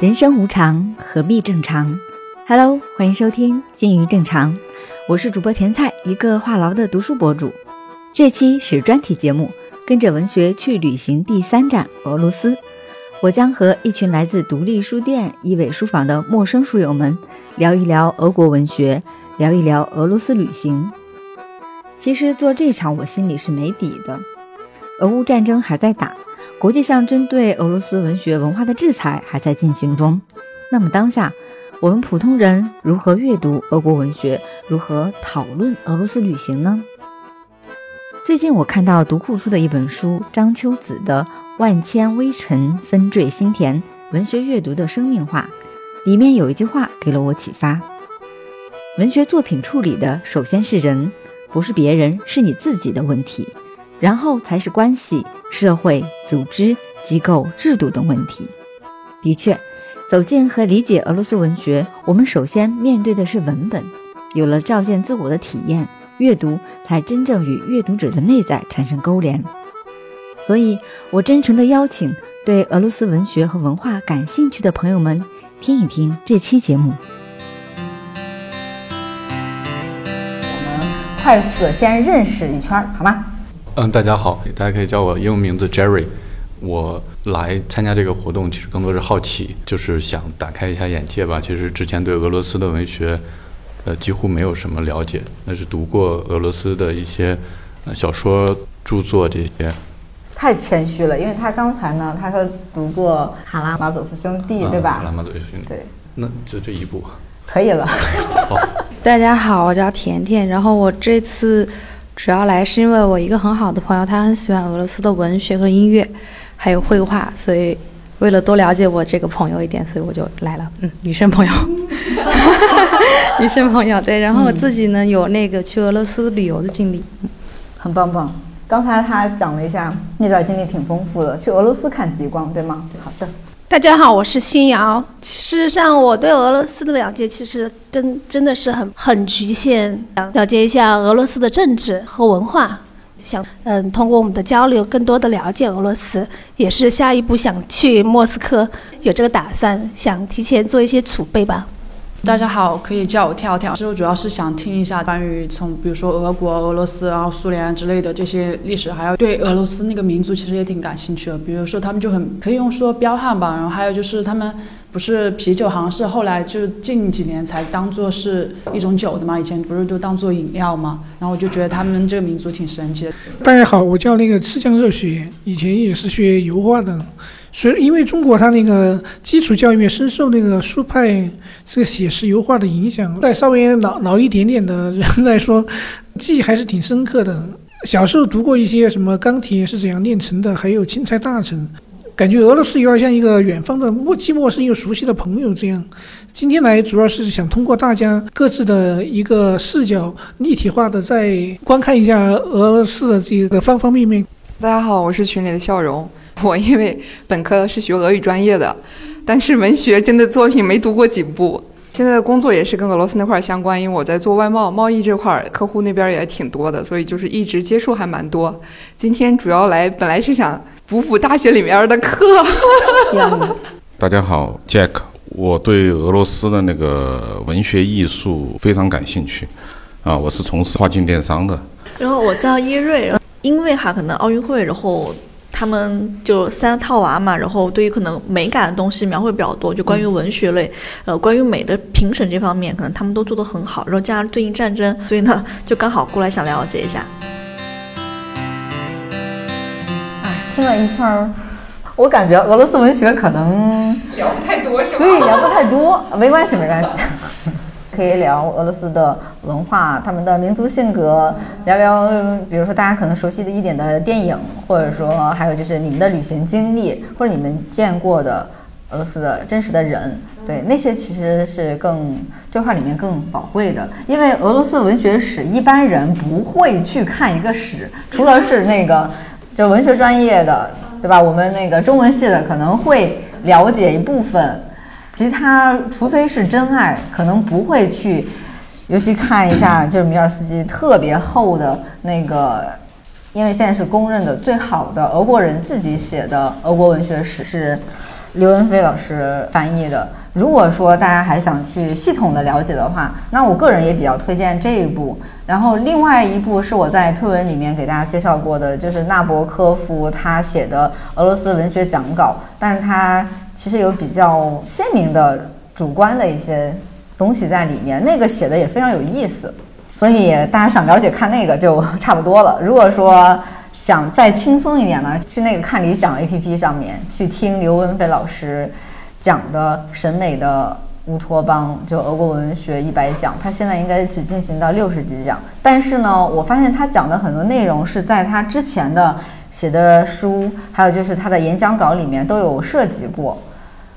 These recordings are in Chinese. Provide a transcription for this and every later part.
人生无常，何必正常？Hello，欢迎收听《金鱼正常》，我是主播甜菜，一个话痨的读书博主。这期是专题节目，跟着文学去旅行第三站俄罗斯。我将和一群来自独立书店一尾书房的陌生书友们聊一聊俄国文学，聊一聊俄罗斯旅行。其实做这场，我心里是没底的。俄乌战争还在打。国际上针对俄罗斯文学文化的制裁还在进行中。那么当下，我们普通人如何阅读俄国文学，如何讨论俄罗斯旅行呢？最近我看到读库出的一本书，张秋子的《万千微尘纷坠心田：文学阅读的生命化》，里面有一句话给了我启发：文学作品处理的首先是人，不是别人，是你自己的问题。然后才是关系、社会、组织、机构、制度等问题。的确，走进和理解俄罗斯文学，我们首先面对的是文本。有了照见自我的体验，阅读才真正与阅读者的内在产生勾连。所以，我真诚地邀请对俄罗斯文学和文化感兴趣的朋友们，听一听这期节目。我们快速的先认识一圈，好吗？嗯，大家好，大家可以叫我英文名字 Jerry。我来参加这个活动，其实更多是好奇，就是想打开一下眼界吧。其实之前对俄罗斯的文学，呃，几乎没有什么了解，那是读过俄罗斯的一些小说著作这些。太谦虚了，因为他刚才呢，他说读过《卡拉马佐夫兄弟》，对吧？卡拉马佐夫兄弟。对。那就这一部。可以了。好。大家好，我叫甜甜，然后我这次。主要来是因为我一个很好的朋友，他很喜欢俄罗斯的文学和音乐，还有绘画，所以为了多了解我这个朋友一点，所以我就来了。嗯，女生朋友，女生朋友对。然后我自己呢有那个去俄罗斯旅游的经历，很棒棒。刚才他讲了一下那段经历挺丰富的，去俄罗斯看极光，对吗？好的。大家好，我是新瑶。事实上，我对俄罗斯的了解其实真真的是很很局限。想了解一下俄罗斯的政治和文化，想嗯通过我们的交流，更多的了解俄罗斯，也是下一步想去莫斯科，有这个打算，想提前做一些储备吧。大家好，可以叫我跳跳。其实我主要是想听一下关于从比如说俄国、俄罗斯，然后苏联之类的这些历史，还有对俄罗斯那个民族其实也挺感兴趣的。比如说他们就很可以用说彪悍吧，然后还有就是他们不是啤酒，好像是后来就近几年才当做是一种酒的嘛，以前不是都当做饮料嘛。然后我就觉得他们这个民族挺神奇的。大家好，我叫那个赤江热血，以前也是学油画的。所以，因为中国它那个基础教育深受那个苏派这个写实油画的影响，在稍微老老一点点的人来说，记忆还是挺深刻的。小时候读过一些什么钢铁是怎样炼成的，还有钦差大臣，感觉俄罗斯有点像一个远方的陌既陌生又熟悉的朋友这样。今天来主要是想通过大家各自的一个视角，立体化的再观看一下俄罗斯的这个方方面面。大家好，我是群里的笑容。我因为本科是学俄语专业的，但是文学真的作品没读过几部。现在的工作也是跟俄罗斯那块儿相关，因为我在做外贸贸易这块儿，客户那边也挺多的，所以就是一直接触还蛮多。今天主要来本来是想补补大学里面的课。大家好，Jack，我对俄罗斯的那个文学艺术非常感兴趣，啊，我是从事跨境电商的。然后我叫叶瑞，因为哈可能奥运会，然后。他们就三套娃嘛，然后对于可能美感的东西描绘比较多，就关于文学类，呃，关于美的评审这方面，可能他们都做得很好。然后加上最近战争，所以呢，就刚好过来想了解一下。哎，听了一圈儿，我感觉俄罗斯文学可能聊不太多，是吧？对，聊不太多，没关系，没关系。可以聊俄罗斯的文化，他们的民族性格，聊聊，比如说大家可能熟悉的一点的电影，或者说还有就是你们的旅行经历，或者你们见过的俄罗斯的真实的人，对那些其实是更这话里面更宝贵的，因为俄罗斯文学史一般人不会去看一个史，除了是那个就文学专业的，对吧？我们那个中文系的可能会了解一部分。其他除非是真爱，可能不会去，尤其看一下就是米尔斯基特别厚的那个，因为现在是公认的最好的俄国人自己写的俄国文学史，是刘文飞老师翻译的。如果说大家还想去系统的了解的话，那我个人也比较推荐这一部。然后另外一部是我在推文里面给大家介绍过的，就是纳博科夫他写的俄罗斯文学讲稿，但是他其实有比较鲜明的主观的一些东西在里面，那个写的也非常有意思。所以大家想了解看那个就差不多了。如果说想再轻松一点呢，去那个看理想 APP 上面去听刘文飞老师。讲的审美的乌托邦，就俄国文学一百讲，他现在应该只进行到六十几讲。但是呢，我发现他讲的很多内容是在他之前的写的书，还有就是他的演讲稿里面都有涉及过。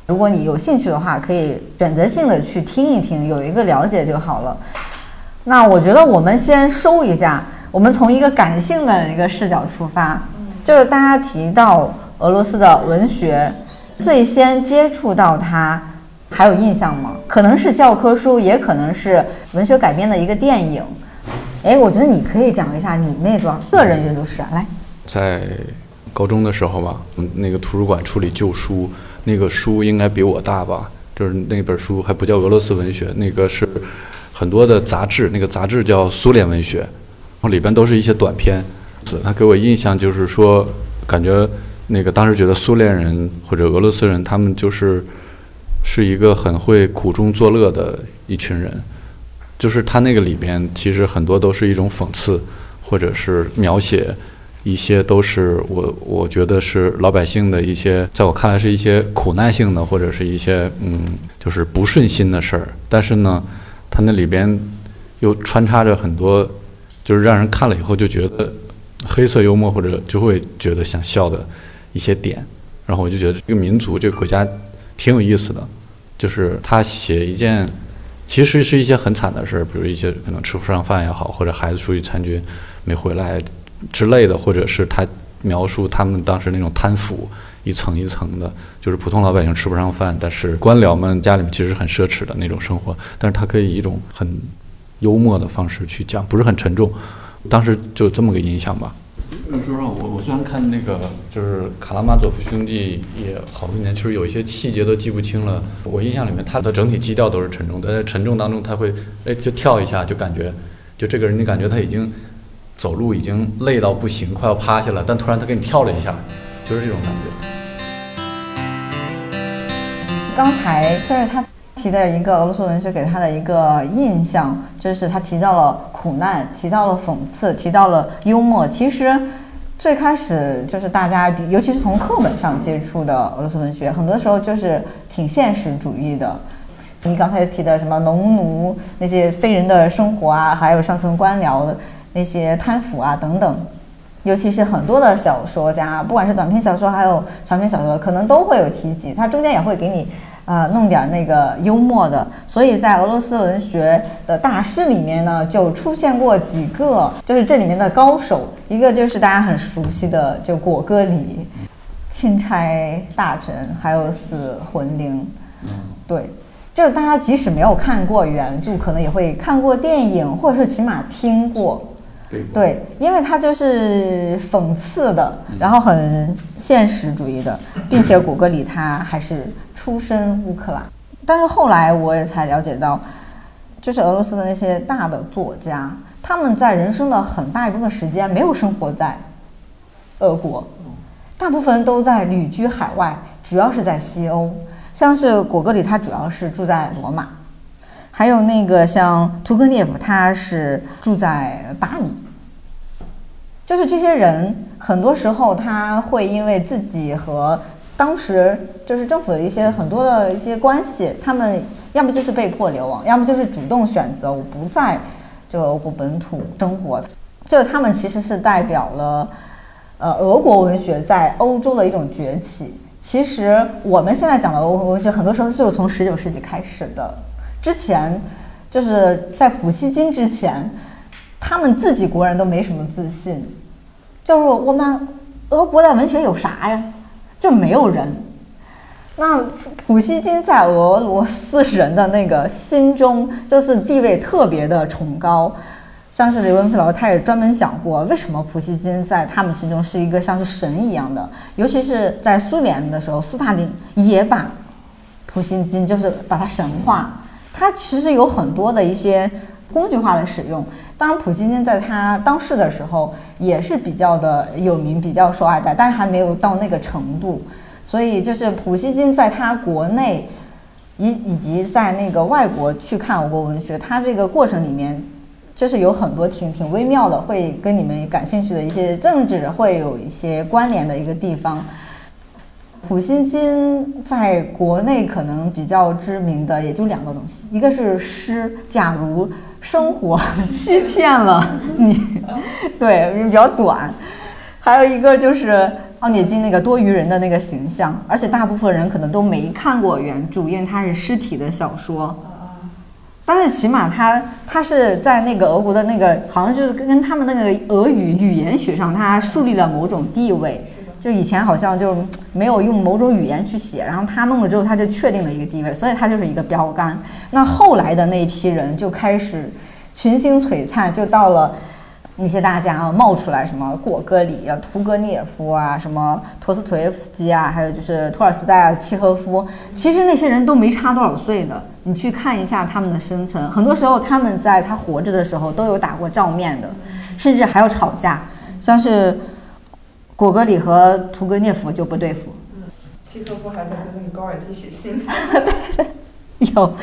如果你有兴趣的话，可以选择性的去听一听，有一个了解就好了。那我觉得我们先收一下，我们从一个感性的一个视角出发，就是大家提到俄罗斯的文学。最先接触到它，还有印象吗？可能是教科书，也可能是文学改编的一个电影。哎，我觉得你可以讲一下你那段个人阅读史。来，在高中的时候吧，嗯，那个图书馆处理旧书，那个书应该比我大吧？就是那本书还不叫俄罗斯文学，那个是很多的杂志，那个杂志叫苏联文学，然后里边都是一些短篇。他给我印象就是说，感觉。那个当时觉得苏联人或者俄罗斯人，他们就是是一个很会苦中作乐的一群人，就是他那个里边其实很多都是一种讽刺，或者是描写一些都是我我觉得是老百姓的一些，在我看来是一些苦难性的或者是一些嗯就是不顺心的事儿，但是呢，他那里边又穿插着很多就是让人看了以后就觉得黑色幽默或者就会觉得想笑的。一些点，然后我就觉得这个民族、这个国家挺有意思的，就是他写一件，其实是一些很惨的事，比如一些可能吃不上饭也好，或者孩子出去参军没回来之类的，或者是他描述他们当时那种贪腐，一层一层的，就是普通老百姓吃不上饭，但是官僚们家里面其实很奢侈的那种生活，但是他可以以一种很幽默的方式去讲，不是很沉重，当时就这么个印象吧。说说我，我虽然看那个就是《卡拉马佐夫兄弟》也好多年，其实有一些细节都记不清了。我印象里面，他的整体基调都是沉重的，在沉重当中，他会哎就跳一下，就感觉就这个人，你感觉他已经走路已经累到不行，快要趴下了，但突然他给你跳了一下，就是这种感觉。刚才就是他提的一个俄罗斯文学给他的一个印象，就是他提到了苦难，提到了讽刺，提到了幽默。其实。最开始就是大家，尤其是从课本上接触的俄罗斯文学，很多时候就是挺现实主义的。你刚才提的什么农奴那些非人的生活啊，还有上层官僚的那些贪腐啊等等，尤其是很多的小说家，不管是短篇小说还有长篇小说，可能都会有提及，它中间也会给你。啊，弄点那个幽默的，所以在俄罗斯文学的大师里面呢，就出现过几个，就是这里面的高手。一个就是大家很熟悉的，就果戈里，钦差大臣，还有死魂灵。嗯，对，就是大家即使没有看过原著，可能也会看过电影，或者是起码听过。对，因为他就是讽刺的，然后很现实主义的，并且果戈里他还是。出身乌克兰，但是后来我也才了解到，就是俄罗斯的那些大的作家，他们在人生的很大一部分时间没有生活在俄国，大部分都在旅居海外，主要是在西欧。像是果戈里，他主要是住在罗马，还有那个像屠格涅夫，他是住在巴黎。就是这些人，很多时候他会因为自己和当时就是政府的一些很多的一些关系，他们要么就是被迫流亡，要么就是主动选择我不在这个俄国本土生活。就他们其实是代表了，呃，俄国文学在欧洲的一种崛起。其实我们现在讲的俄国文学，很多时候就是从十九世纪开始的。之前就是在普希金之前，他们自己国人都没什么自信，就是我们俄国的文学有啥呀？就没有人。那普希金在俄罗斯人的那个心中，就是地位特别的崇高。像是刘文飞老师，他也专门讲过，为什么普希金在他们心中是一个像是神一样的，尤其是在苏联的时候，斯大林也把普希金就是把他神化，他其实有很多的一些工具化的使用。当然，普希金在他当世的时候也是比较的有名，比较受爱戴，但是还没有到那个程度。所以，就是普希金在他国内以以及在那个外国去看我国文学，他这个过程里面。就是有很多挺挺微妙的，会跟你们感兴趣的一些政治会有一些关联的一个地方。普希金在国内可能比较知名的也就两个东西，一个是诗，假如生活欺骗了你，对，比较短；还有一个就是奥涅金那个多余人的那个形象，而且大部分人可能都没看过原著，因为它是尸体的小说。但是起码他他是在那个俄国的那个，好像就是跟他们那个俄语语言学上，他树立了某种地位。就以前好像就没有用某种语言去写，然后他弄了之后，他就确定了一个地位，所以他就是一个标杆。那后来的那一批人就开始群星璀璨，就到了。那些大家啊冒出来，什么果戈里啊、屠格涅夫啊、什么陀思妥耶夫斯基啊，还有就是托尔斯泰啊、契诃夫，其实那些人都没差多少岁的。你去看一下他们的生辰，很多时候他们在他活着的时候都有打过照面的，甚至还要吵架。像是果戈里和屠格涅夫就不对付。嗯契诃夫还在跟那个高尔基写信。有。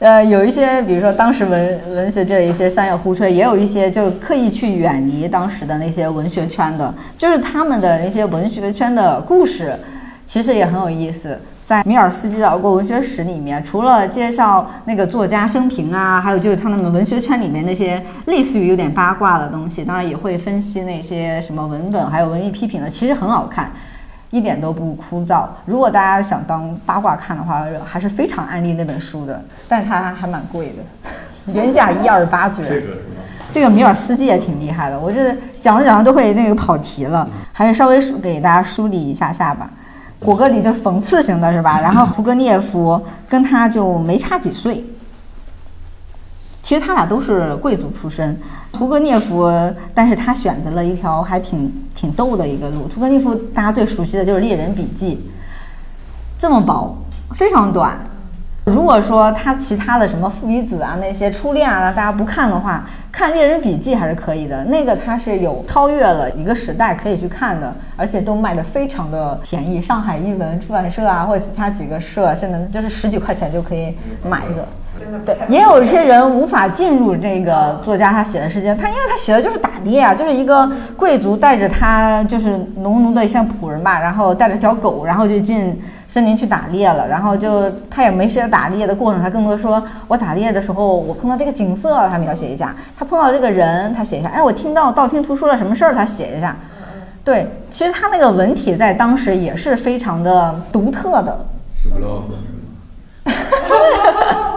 呃，有一些，比如说当时文文学界的一些商业互吹，也有一些就是刻意去远离当时的那些文学圈的，就是他们的那些文学圈的故事，其实也很有意思。在米尔斯基的《俄国文学史》里面，除了介绍那个作家生平啊，还有就是他们文学圈里面那些类似于有点八卦的东西，当然也会分析那些什么文本，还有文艺批评的，其实很好看。一点都不枯燥。如果大家想当八卦看的话，还是非常安利那本书的，但它还蛮贵的，原价一二八绝。这个？这个米尔斯基也挺厉害的，我就是讲着讲着都会那个跑题了，还是稍微给大家梳理一下下吧。果戈里就是讽刺型的，是吧？然后屠格涅夫跟他就没差几岁。其实他俩都是贵族出身，屠格涅夫，但是他选择了一条还挺挺逗的一个路。屠格涅夫大家最熟悉的就是《猎人笔记》，这么薄，非常短。如果说他其他的什么父与子啊那些初恋啊，大家不看的话，看《猎人笔记》还是可以的。那个它是有超越了一个时代可以去看的，而且都卖的非常的便宜。上海译文出版社啊，或者其他几个社，现在就是十几块钱就可以买一个。对，也有一些人无法进入这个作家他写的世界，他因为他写的就是打猎啊，就是一个贵族带着他就是农奴的像仆人吧，然后带着条狗，然后就进森林去打猎了，然后就他也没写打猎的过程，他更多说我打猎的时候我碰到这个景色，他描写一下，他碰到这个人，他写一下，哎，我听到道听途说了什么事儿，他写一下。对，其实他那个文体在当时也是非常的独特的。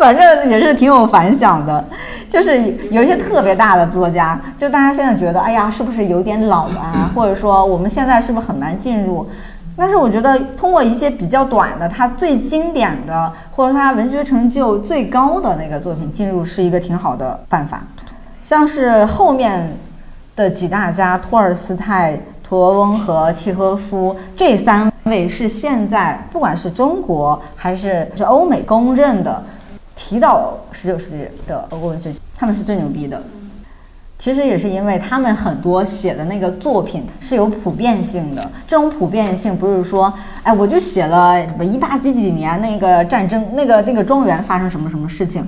反正也是挺有反响的，就是有一些特别大的作家，就大家现在觉得，哎呀，是不是有点老啊？或者说我们现在是不是很难进入？但是我觉得通过一些比较短的，他最经典的，或者他文学成就最高的那个作品进入，是一个挺好的办法。像是后面的几大家，托尔斯泰、陀螺翁和契诃夫这三位，是现在不管是中国还是是欧美公认的。提到十九世纪的俄国文学，他们是最牛逼的。其实也是因为他们很多写的那个作品是有普遍性的。这种普遍性不是说，哎，我就写了什么一八几几年那个战争，那个那个庄园发生什么什么事情。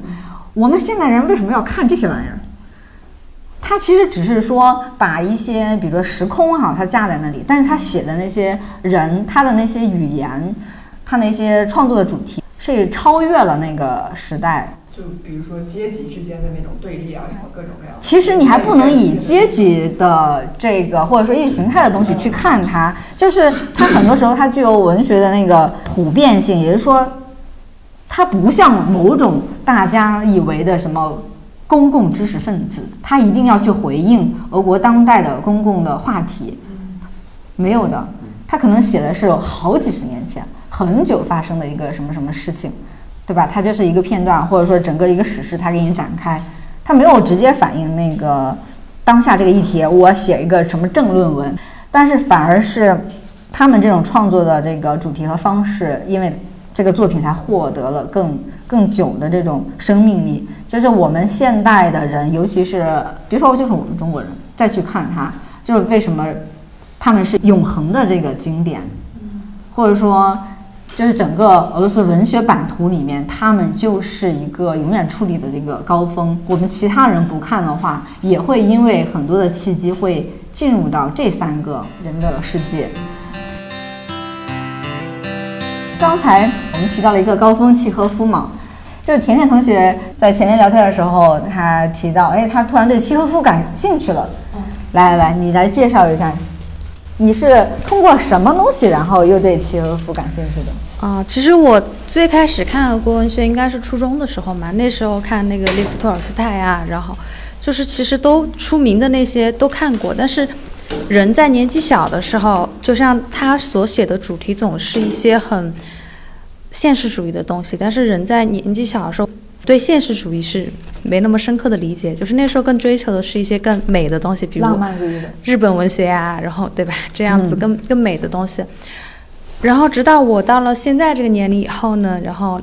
我们现代人为什么要看这些玩意儿？他其实只是说把一些，比如说时空哈，他架在那里，但是他写的那些人，他的那些语言，他那些创作的主题。是超越了那个时代，就比如说阶级之间的那种对立啊，什么各种各样。其实你还不能以阶级的这个或者说意识形态的东西去看它，就是它很多时候它具有文学的那个普遍性，也就是说，它不像某种大家以为的什么公共知识分子，他一定要去回应俄国当代的公共的话题，没有的，他可能写的是好几十年前。很久发生的一个什么什么事情，对吧？它就是一个片段，或者说整个一个史诗，它给你展开，它没有直接反映那个当下这个议题，我写一个什么正论文，但是反而是他们这种创作的这个主题和方式，因为这个作品才获得了更更久的这种生命力。就是我们现代的人，尤其是别说就是我们中国人，再去看它，就是为什么他们是永恒的这个经典，或者说。就是整个俄罗斯文学版图里面，他们就是一个永远矗立的这个高峰。我们其他人不看的话，也会因为很多的契机会进入到这三个人的世界。刚才我们提到了一个高峰契诃夫嘛，就是甜甜同学在前面聊天的时候，他提到，哎，他突然对契诃夫感兴趣了。来来来，你来介绍一下。你是通过什么东西，然后又对契诃夫感兴趣的？啊，其实我最开始看俄国文学应该是初中的时候嘛，那时候看那个列夫·托尔斯泰啊，然后就是其实都出名的那些都看过，但是人在年纪小的时候，就像他所写的主题总是一些很现实主义的东西，但是人在年纪小的时候。对现实主义是没那么深刻的理解，就是那时候更追求的是一些更美的东西，比如日本文学呀，然后对吧？这样子更更美的东西。然后直到我到了现在这个年龄以后呢，然后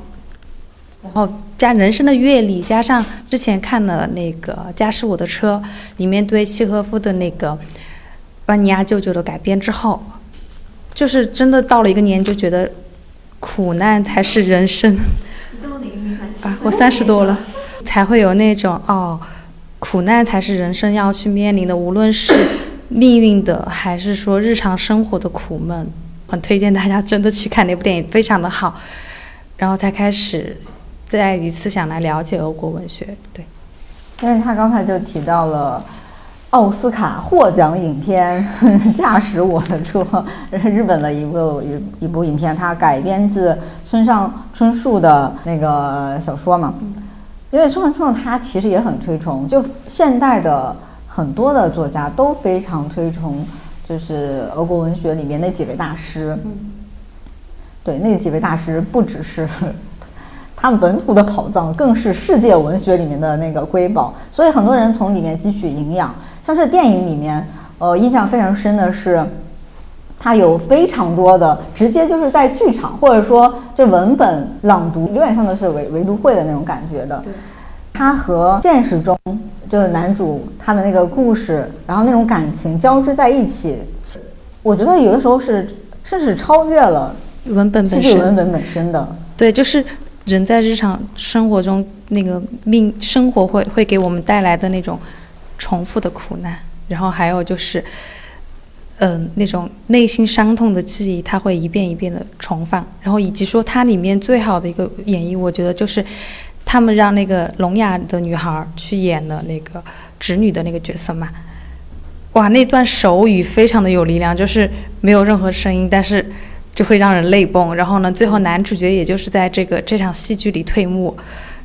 然后加人生的阅历，加上之前看了那个《家是我的车》里面对契诃夫的那个万尼亚舅舅的改编之后，就是真的到了一个年，就觉得苦难才是人生。我三十多了，才会有那种哦，苦难才是人生要去面临的，无论是命运的，还是说日常生活的苦闷，很推荐大家真的去看那部电影，非常的好，然后才开始再一次想来了解俄国文学。对，因为他刚才就提到了奥斯卡获奖影片《驾驶我的车》，日本的一部一一部影片，它改编自村上。春树的那个小说嘛，因为村上春树他其实也很推崇，就现代的很多的作家都非常推崇，就是俄国文学里面那几位大师。对，那几位大师不只是 他们本土的宝藏，更是世界文学里面的那个瑰宝，所以很多人从里面汲取营养。像是电影里面，呃，印象非常深的是。它有非常多的直接就是在剧场，或者说这文本朗读，有点像的是唯唯独会的那种感觉的。它和现实中就是男主他的那个故事，然后那种感情交织在一起，我觉得有的时候是甚至超越了文本本身。文本本身的。对，就是人在日常生活中那个命生活会会给我们带来的那种重复的苦难，然后还有就是。嗯，那种内心伤痛的记忆，它会一遍一遍的重放，然后以及说它里面最好的一个演绎，我觉得就是他们让那个聋哑的女孩去演了那个侄女的那个角色嘛。哇，那段手语非常的有力量，就是没有任何声音，但是就会让人泪崩。然后呢，最后男主角也就是在这个这场戏剧里退幕。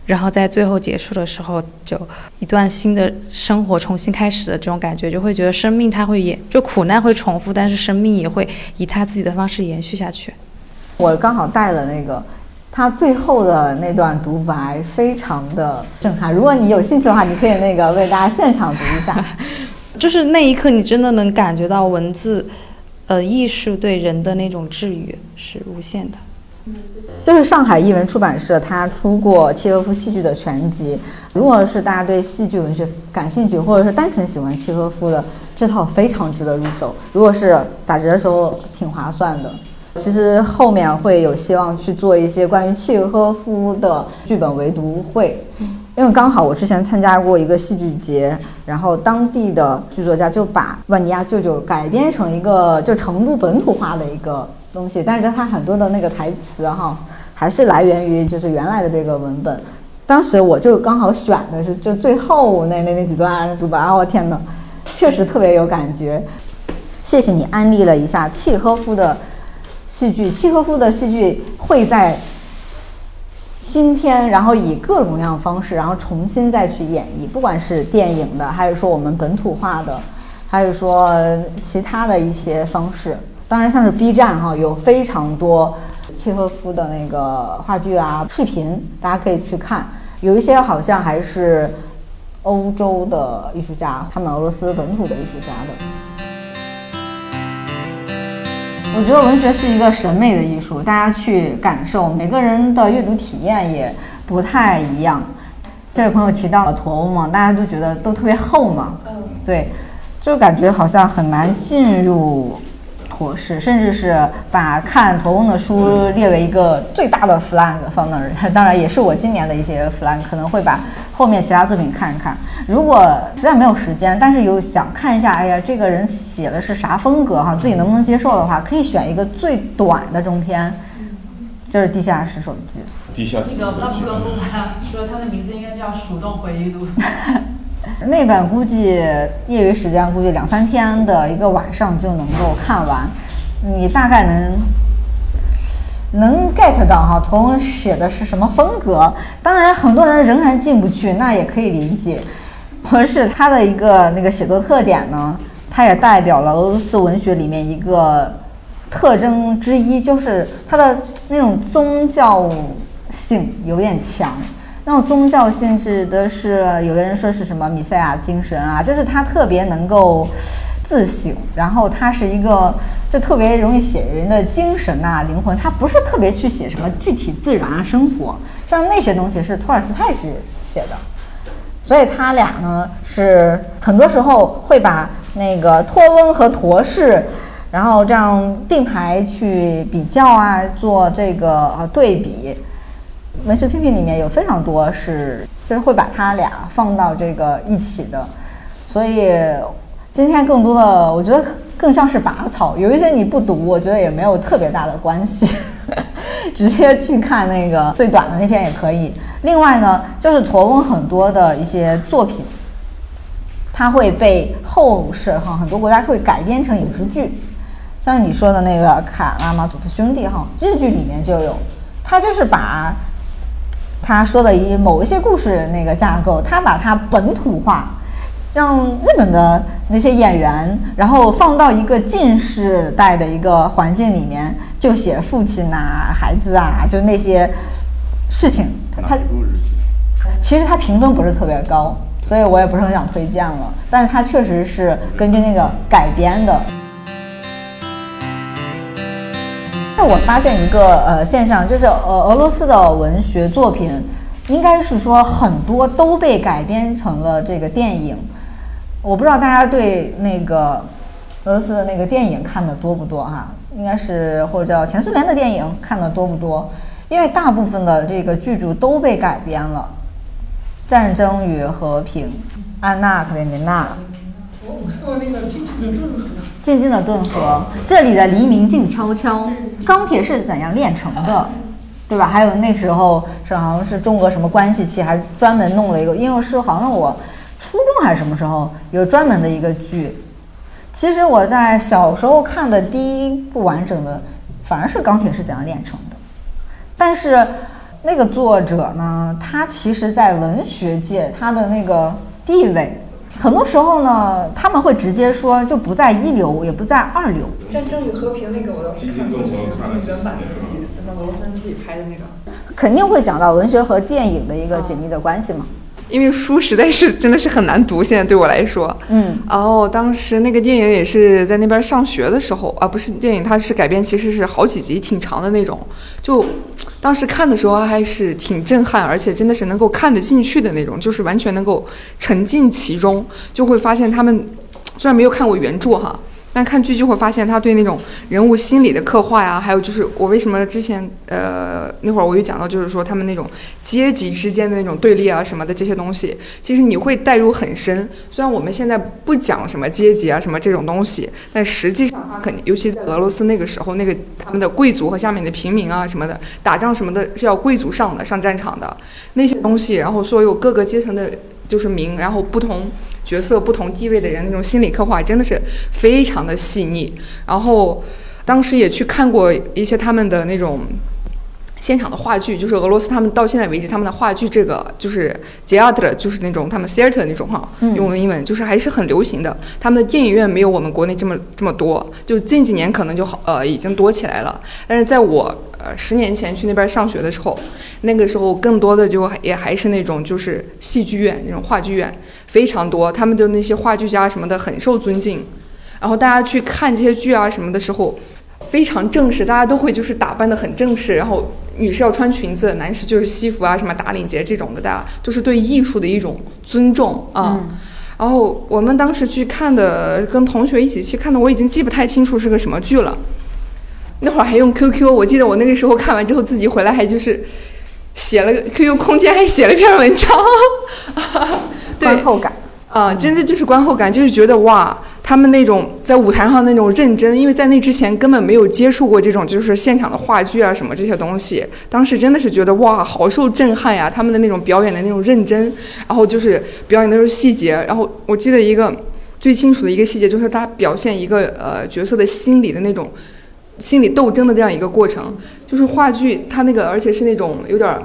然后在最后结束的时候，就一段新的生活重新开始的这种感觉，就会觉得生命它会延，就苦难会重复，但是生命也会以他自己的方式延续下去。我刚好带了那个他最后的那段独白，非常的震撼。如果你有兴趣的话，你可以那个为大家现场读一下。就是那一刻，你真的能感觉到文字，呃，艺术对人的那种治愈是无限的。就是上海译文出版社，他出过契诃夫戏剧的全集。如果是大家对戏剧文学感兴趣，或者是单纯喜欢契诃夫的，这套非常值得入手。如果是打折的时候，挺划算的。其实后面会有希望去做一些关于契诃夫的剧本围读会，因为刚好我之前参加过一个戏剧节，然后当地的剧作家就把万尼亚舅舅改编成一个就成都本土化的一个。东西，但是它很多的那个台词哈，还是来源于就是原来的这个文本。当时我就刚好选的是就最后那那那几段独白，我天呐，确实特别有感觉。谢谢你安利了一下契诃夫的戏剧，契诃夫的戏剧会在今天，然后以各种各样方式，然后重新再去演绎，不管是电影的，还是说我们本土化的，还是说其他的一些方式。当然，像是 B 站哈，有非常多契诃夫的那个话剧啊、视频，大家可以去看。有一些好像还是欧洲的艺术家，他们俄罗斯本土的艺术家的。我觉得文学是一个审美的艺术，大家去感受，每个人的阅读体验也不太一样。这位朋友提到了驼翁嘛，大家都觉得都特别厚嘛，对，就感觉好像很难进入驼式，甚至是把看头翁的书列为一个最大的 flag 放那儿。当然，也是我今年的一些 flag，可能会把后面其他作品看一看。如果实在没有时间，但是又想看一下，哎呀，这个人写的是啥风格哈，自己能不能接受的话，可以选一个最短的中篇，就是《地下室手机》。地下室那个拉普格夫说他的名字应该叫《鼠洞回忆录》。那本估计业余时间估计两三天的一个晚上就能够看完，你大概能能 get 到哈，驼翁写的是什么风格。当然，很多人仍然进不去，那也可以理解。或是他的一个那个写作特点呢，它也代表了俄罗斯文学里面一个特征之一，就是它的那种宗教性有点强。那种宗教性指的是，有的人说是什么米塞亚精神啊，就是他特别能够自省，然后他是一个就特别容易写人的精神啊、灵魂，他不是特别去写什么具体自然啊、生活，像那些东西是托尔斯泰去写的。所以他俩呢是很多时候会把那个托翁和陀氏，然后这样并排去比较啊，做这个呃对比。文学批评里面有非常多是就是会把他俩放到这个一起的，所以今天更多的我觉得更像是拔草，有一些你不读，我觉得也没有特别大的关系，直接去看那个最短的那篇也可以。另外呢，就是驼翁很多的一些作品，它会被后世哈很多国家会改编成影视剧，像你说的那个《卡拉马佐夫兄弟》哈，日剧里面就有，他就是把他说的一某一些故事那个架构，他把它本土化，像日本的那些演员，然后放到一个近世代的一个环境里面，就写父亲呐、孩子啊，就那些事情，他其实他评分不是特别高，所以我也不是很想推荐了。但是它确实是根据那个改编的。我发现一个呃现象，就是呃俄罗斯的文学作品，应该是说很多都被改编成了这个电影。我不知道大家对那个俄罗斯的那个电影看的多不多哈？应该是或者叫前苏联的电影看的多不多？因为大部分的这个剧组都被改编了，《战争与和平》、《安娜·卡列尼娜》。我看过那个《静静的顿河》。静静的顿河，这里的黎明静悄悄，钢铁是怎样炼成的，对吧？还有那时候是好像是中国什么关系期，还专门弄了一个，因为是好像我初中还是什么时候有专门的一个剧。其实我在小时候看的第一部完整的，反而是钢铁是怎样炼成的。但是那个作者呢，他其实在文学界他的那个地位。很多时候呢，他们会直接说就不在一流，也不在二流。《战争与和平》那个我倒是看过，就是他们原版自己，咱们俄罗斯人自己拍的那个。肯定会讲到文学和电影的一个紧密的关系嘛。因为书实在是真的是很难读，现在对我来说。嗯。然后当时那个电影也是在那边上学的时候啊，不是电影，它是改编，其实是好几集，挺长的那种。就当时看的时候还是挺震撼，而且真的是能够看得进去的那种，就是完全能够沉浸其中，就会发现他们虽然没有看过原著哈。但看剧就会发现他对那种人物心理的刻画呀，还有就是我为什么之前呃那会儿我有讲到，就是说他们那种阶级之间的那种对立啊什么的这些东西，其实你会带入很深。虽然我们现在不讲什么阶级啊什么这种东西，但实际上他肯定，尤其在俄罗斯那个时候，那个他们的贵族和下面的平民啊什么的，打仗什么的是要贵族上的上战场的那些东西，然后所有各个阶层的，就是民，然后不同。角色不同地位的人那种心理刻画真的是非常的细腻，然后当时也去看过一些他们的那种现场的话剧，就是俄罗斯他们到现在为止他们的话剧这个就是 theater，就是那种他们 theater 那种哈，用英文就是还是很流行的。他们的电影院没有我们国内这么这么多，就近几年可能就好呃已经多起来了。但是在我呃十年前去那边上学的时候，那个时候更多的就也还是那种就是戏剧院那种话剧院非常多，他们的那些话剧家什么的很受尊敬。然后大家去看这些剧啊什么的时候，非常正式，大家都会就是打扮的很正式，然后。女士要穿裙子，男士就是西服啊，什么打领结这种的，大家就是对艺术的一种尊重啊。然后我们当时去看的，跟同学一起去看的，我已经记不太清楚是个什么剧了。那会儿还用 QQ，我记得我那个时候看完之后自己回来还就是写了 QQ 空间，还写了篇文章。观后感啊，真的就是观后感，就是觉得哇。他们那种在舞台上那种认真，因为在那之前根本没有接触过这种就是现场的话剧啊什么这些东西，当时真的是觉得哇，好受震撼呀！他们的那种表演的那种认真，然后就是表演的时候细节，然后我记得一个最清楚的一个细节就是他表现一个呃角色的心理的那种心理斗争的这样一个过程，就是话剧他那个而且是那种有点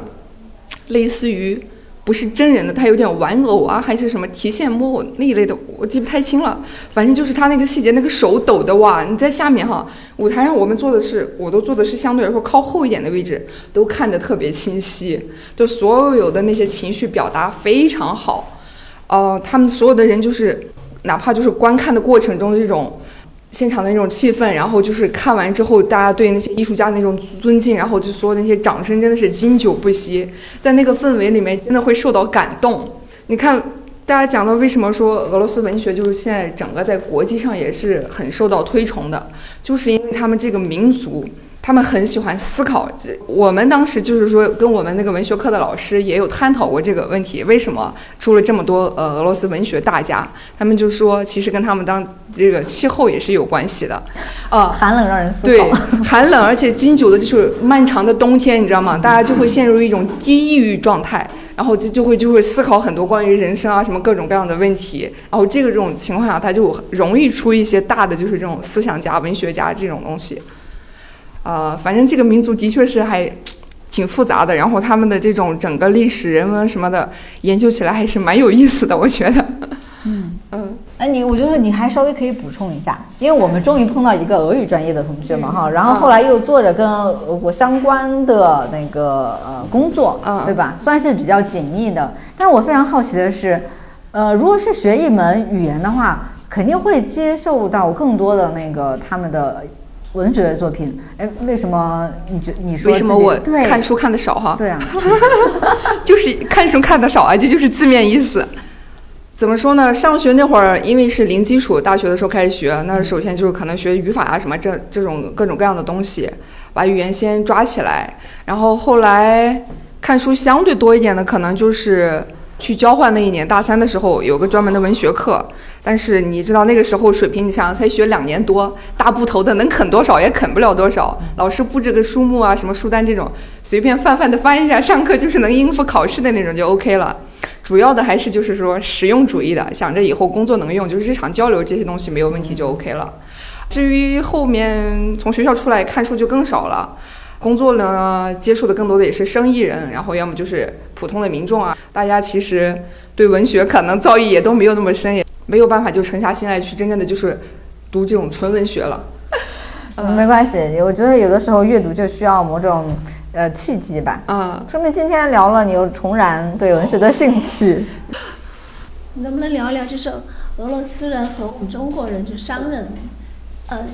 类似于。不是真人的，他有点玩偶啊，还是什么提线木偶那一类的，我记不太清了。反正就是他那个细节，那个手抖的哇！你在下面哈，舞台上我们坐的是，我都坐的是相对来说靠后一点的位置，都看得特别清晰，就所有的那些情绪表达非常好。哦，他们所有的人就是，哪怕就是观看的过程中这种。现场的那种气氛，然后就是看完之后，大家对那些艺术家那种尊敬，然后就所有那些掌声真的是经久不息，在那个氛围里面真的会受到感动。你看，大家讲到为什么说俄罗斯文学就是现在整个在国际上也是很受到推崇的，就是因为他们这个民族。他们很喜欢思考。我们当时就是说，跟我们那个文学课的老师也有探讨过这个问题：为什么出了这么多呃俄罗斯文学大家？他们就说，其实跟他们当这个气候也是有关系的。啊，寒冷让人思考。对，寒冷，而且经久的就是漫长的冬天，你知道吗？大家就会陷入一种低抑郁状态，然后就就会就会思考很多关于人生啊什么各种各样的问题。然后这个这种情况下，他就容易出一些大的就是这种思想家、文学家这种东西。呃，反正这个民族的确是还 挺复杂的，然后他们的这种整个历史人文什么的研究起来还是蛮有意思的，我觉得。嗯嗯，哎，你我觉得你还稍微可以补充一下，因为我们终于碰到一个俄语专业的同学嘛哈，然后后来又做着跟俄国相关的那个呃工作，嗯对吧？算是比较紧密的。但是我非常好奇的是，呃，如果是学一门语言的话，肯定会接受到更多的那个他们的。文学作品，哎，为什么你觉你说为什么我看书看的少哈？对啊，就是看书看的少啊，这就是字面意思。怎么说呢？上学那会儿，因为是零基础，大学的时候开始学，那首先就是可能学语法啊什么这这种各种各样的东西，把语言先抓起来。然后后来看书相对多一点的，可能就是去交换那一年大三的时候，有个专门的文学课。但是你知道那个时候水平，你想才学两年多，大部头的能啃多少也啃不了多少。老师布置个书目啊，什么书单这种，随便泛泛的翻一下，上课就是能应付考试的那种就 OK 了。主要的还是就是说实用主义的，想着以后工作能用，就是日常交流这些东西没有问题就 OK 了。至于后面从学校出来看书就更少了，工作呢接触的更多的也是生意人，然后要么就是普通的民众啊，大家其实对文学可能造诣也都没有那么深也。没有办法就沉下心来去真正的就是读这种纯文学了。没关系，我觉得有的时候阅读就需要某种呃契机吧。嗯，说明今天聊了，你又重燃对文学的兴趣。你能不能聊一聊，就是俄罗斯人和我们中国人，就商人，嗯，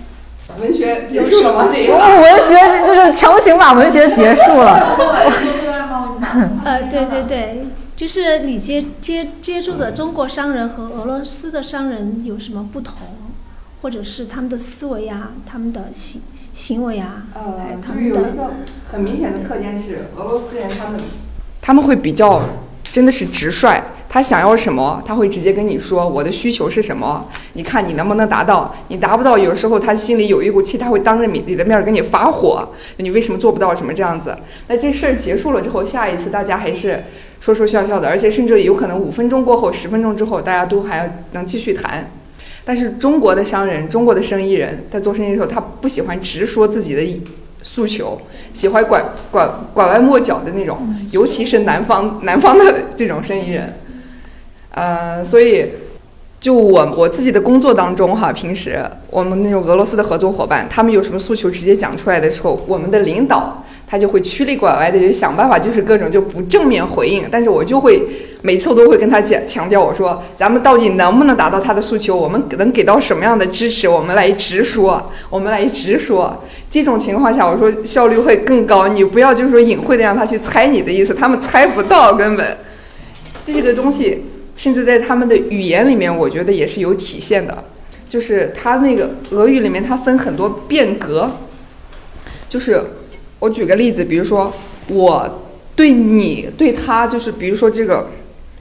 文学结束了吗？这一文学就是强行把文学结束了。呃，对对对。就是你接接接触的中国商人和俄罗斯的商人有什么不同，或者是他们的思维啊，他们的行行为啊？呃，就是有一个很明显的特点是，俄罗斯人他们他们会比较真的是直率。他想要什么，他会直接跟你说我的需求是什么，你看你能不能达到？你达不到，有时候他心里有一股气，他会当着你你的面跟你发火，你为什么做不到什么这样子？那这事儿结束了之后，下一次大家还是说说笑笑的，而且甚至有可能五分钟过后、十分钟之后，大家都还能继续谈。但是中国的商人、中国的生意人，在做生意的时候，他不喜欢直说自己的诉求，喜欢拐拐拐弯抹角的那种，尤其是南方南方的这种生意人，呃，所以就我我自己的工作当中哈，平时我们那种俄罗斯的合作伙伴，他们有什么诉求直接讲出来的时候，我们的领导他就会曲里拐弯的就想办法，就是各种就不正面回应，但是我就会。每次我都会跟他讲强调，我说咱们到底能不能达到他的诉求？我们能给到什么样的支持？我们来直说，我们来直说。这种情况下，我说效率会更高。你不要就是说隐晦的让他去猜你的意思，他们猜不到根本。这个东西甚至在他们的语言里面，我觉得也是有体现的。就是他那个俄语里面，它分很多变革。就是我举个例子，比如说我对你对他，就是比如说这个。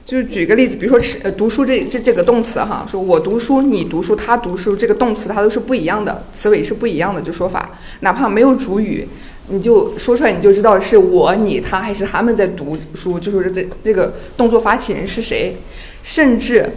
就是举个例子，比如说吃呃读书这这这个动词哈，说我读书，你读书，他读书，这个动词它都是不一样的，词尾是不一样的，就说法，哪怕没有主语，你就说出来，你就知道是我、你、他还是他们在读书，就是这这个动作发起人是谁，甚至，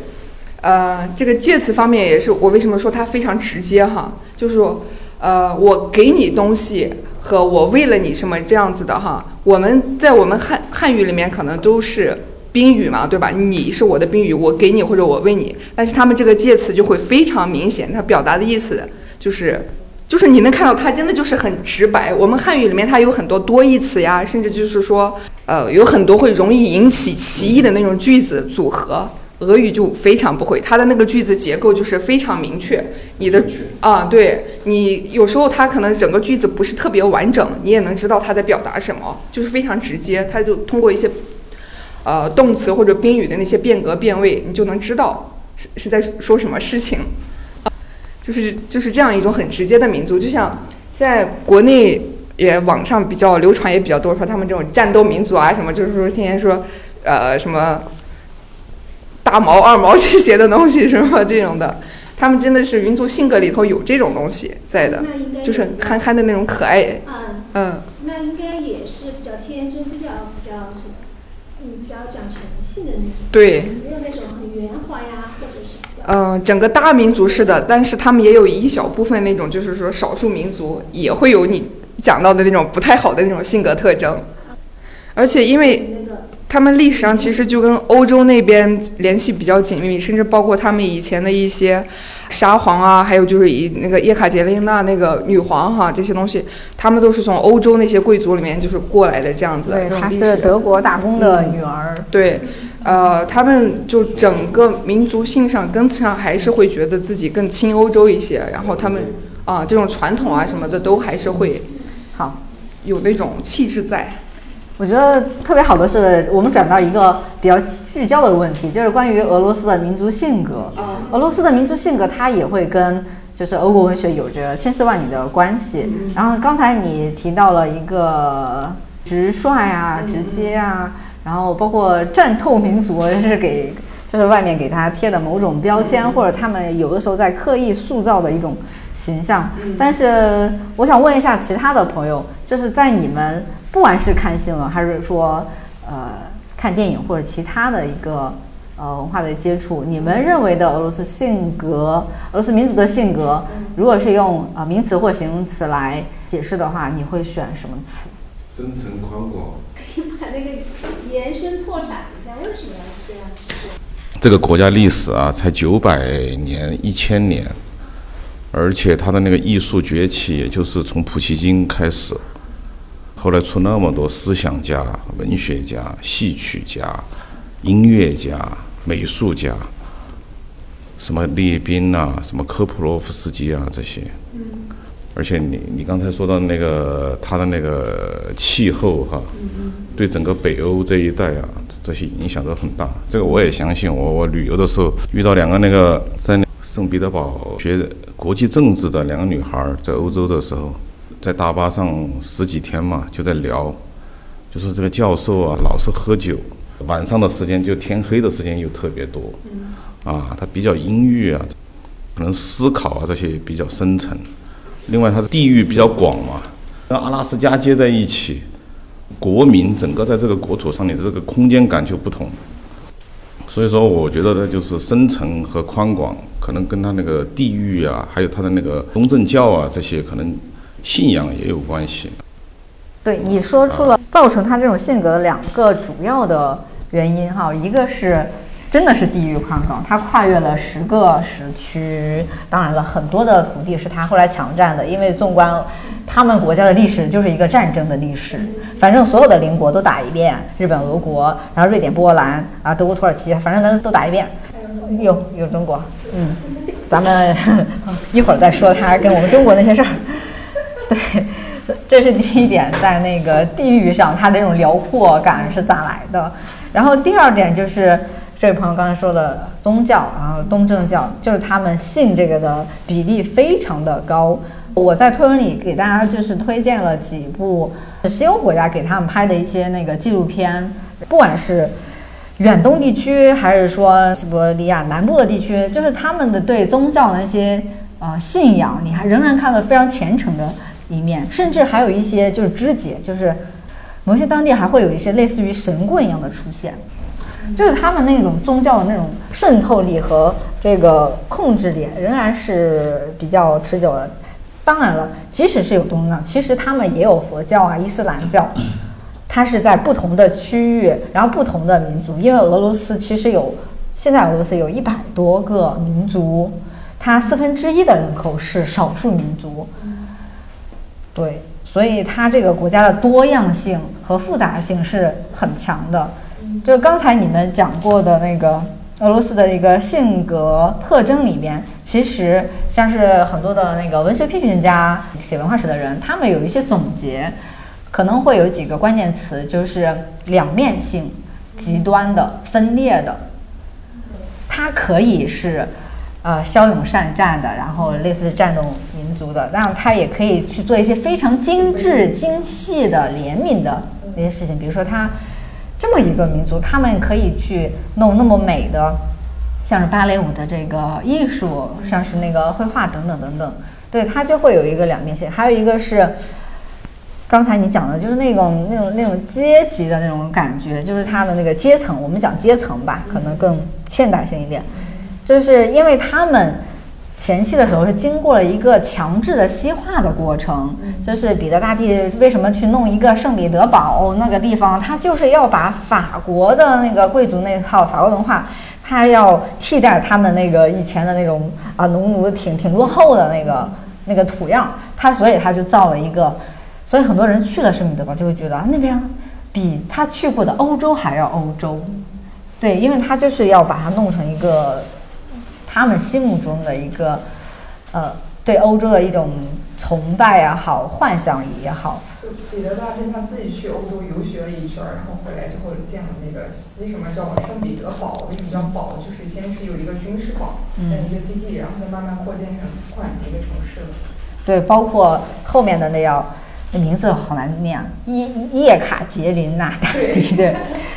呃，这个介词方面也是我为什么说它非常直接哈，就是说，呃，我给你东西和我为了你什么这样子的哈，我们在我们汉汉语里面可能都是。宾语嘛，对吧？你是我的宾语，我给你或者我为你，但是他们这个介词就会非常明显，它表达的意思就是，就是你能看到它真的就是很直白。我们汉语里面它有很多多义词呀，甚至就是说，呃，有很多会容易引起歧义的那种句子组合。俄语就非常不会，它的那个句子结构就是非常明确。你的啊，对你有时候它可能整个句子不是特别完整，你也能知道它在表达什么，就是非常直接。它就通过一些。呃，动词或者宾语的那些变格变位，你就能知道是是在说什么事情，就是就是这样一种很直接的民族，就像在国内也网上比较流传也比较多，说他们这种战斗民族啊什么，就是说天天说呃什么大毛二毛这些的东西什么这种的，他们真的是民族性格里头有这种东西在的，就是憨憨的那种可爱，嗯，那应该也是比较天真，比较比较嗯。比较讲诚信的那种，对，没有那种很圆滑呀，或者嗯，整个大民族是的，但是他们也有一小部分那种，就是说少数民族也会有你讲到的那种不太好的那种性格特征，而且因为他们历史上其实就跟欧洲那边联系比较紧密，甚至包括他们以前的一些。沙皇啊，还有就是以那个叶卡捷琳娜那个女皇哈，这些东西，他们都是从欧洲那些贵族里面就是过来的这样子。对，她是德国大公的女儿。对，呃，他们就整个民族性上根子上还是会觉得自己更亲欧洲一些，然后他们啊这种传统啊什么的都还是会好有那种气质在。我觉得特别好的是，我们转到一个比较聚焦的问题，就是关于俄罗斯的民族性格。俄罗斯的民族性格，它也会跟就是俄国文学有着千丝万缕的关系。然后刚才你提到了一个直率啊、直接啊，然后包括战斗民族是给就是外面给他贴的某种标签，或者他们有的时候在刻意塑造的一种形象。但是我想问一下其他的朋友，就是在你们。不管是看新闻，还是说，呃，看电影或者其他的一个呃文化的接触，你们认为的俄罗斯性格、俄罗斯民族的性格，如果是用啊名词或形容词来解释的话，你会选什么词？深沉宽广。可以把那个延伸拓展一下，为什么要这样说？这个国家历史啊，才九百年、一千年，而且它的那个艺术崛起，也就是从普希金开始。后来出那么多思想家、文学家、戏曲家、音乐家、美术家，什么列宾呐，什么科普罗夫斯基啊这些。而且你你刚才说到那个他的那个气候哈，对整个北欧这一带啊，这些影响都很大。这个我也相信。我我旅游的时候遇到两个那个在圣彼得堡学国际政治的两个女孩，在欧洲的时候。在大巴上十几天嘛，就在聊，就说这个教授啊，老是喝酒，晚上的时间就天黑的时间又特别多，啊，他比较阴郁啊，可能思考啊这些比较深沉。另外，他的地域比较广嘛，跟阿拉斯加接在一起，国民整个在这个国土上的这个空间感就不同。所以说，我觉得呢，就是深沉和宽广，可能跟他那个地域啊，还有他的那个东正教啊这些可能。信仰也有关系。对你说出了造成他这种性格的两个主要的原因哈，一个是真的是地域宽广，他跨越了十个时区，当然了，很多的土地是他后来强占的，因为纵观他们国家的历史就是一个战争的历史，反正所有的邻国都打一遍，日本、俄国，然后瑞典、波兰啊，德国、土耳其，反正咱都打一遍，有有中国，嗯，咱们 一会儿再说他跟我们中国那些事儿，对。这是第一点，在那个地域上，它这种辽阔感是咋来的？然后第二点就是这位朋友刚才说的宗教，然后东正教，就是他们信这个的比例非常的高。我在推文里给大家就是推荐了几部西欧国家给他们拍的一些那个纪录片，不管是远东地区还是说西伯利亚南部的地区，就是他们的对宗教那些呃信仰，你还仍然看得非常虔诚的。一面，甚至还有一些就是肢解，就是某些当地还会有一些类似于神棍一样的出现，就是他们那种宗教的那种渗透力和这个控制力仍然是比较持久的。当然了，即使是有宗教，其实他们也有佛教啊、伊斯兰教，它是在不同的区域，然后不同的民族。因为俄罗斯其实有，现在俄罗斯有一百多个民族，它四分之一的人口是少数民族。对，所以它这个国家的多样性和复杂性是很强的。就刚才你们讲过的那个俄罗斯的一个性格特征里面，其实像是很多的那个文学批评家、写文化史的人，他们有一些总结，可能会有几个关键词，就是两面性、极端的、分裂的。它可以是。呃，骁勇善战的，然后类似战斗民族的，然后他也可以去做一些非常精致、精细的怜悯的那些事情。比如说，他这么一个民族，他们可以去弄那么美的，像是芭蕾舞的这个艺术，像是那个绘画等等等等。对他就会有一个两面性。还有一个是刚才你讲的，就是那种那种那种阶级的那种感觉，就是他的那个阶层。我们讲阶层吧，可能更现代性一点。就是因为他们前期的时候是经过了一个强制的西化的过程，就是彼得大帝为什么去弄一个圣彼得堡那个地方，他就是要把法国的那个贵族那套法国文化，他要替代他们那个以前的那种啊农奴挺挺落后的那个那个土样，他所以他就造了一个，所以很多人去了圣彼得堡就会觉得啊那边比他去过的欧洲还要欧洲，对，因为他就是要把它弄成一个。他们心目中的一个，呃，对欧洲的一种崇拜也好，幻想也好。彼得大帝他自己去欧洲游学了一圈，然后回来之后建了那个，为什么叫圣彼得堡？为什么叫堡？就是先是有一个军事堡，的一个基地，然后再慢慢扩建成扩展成一个城市。对，包括后面的那要，那名字好难念，叶叶卡捷琳娜大帝对。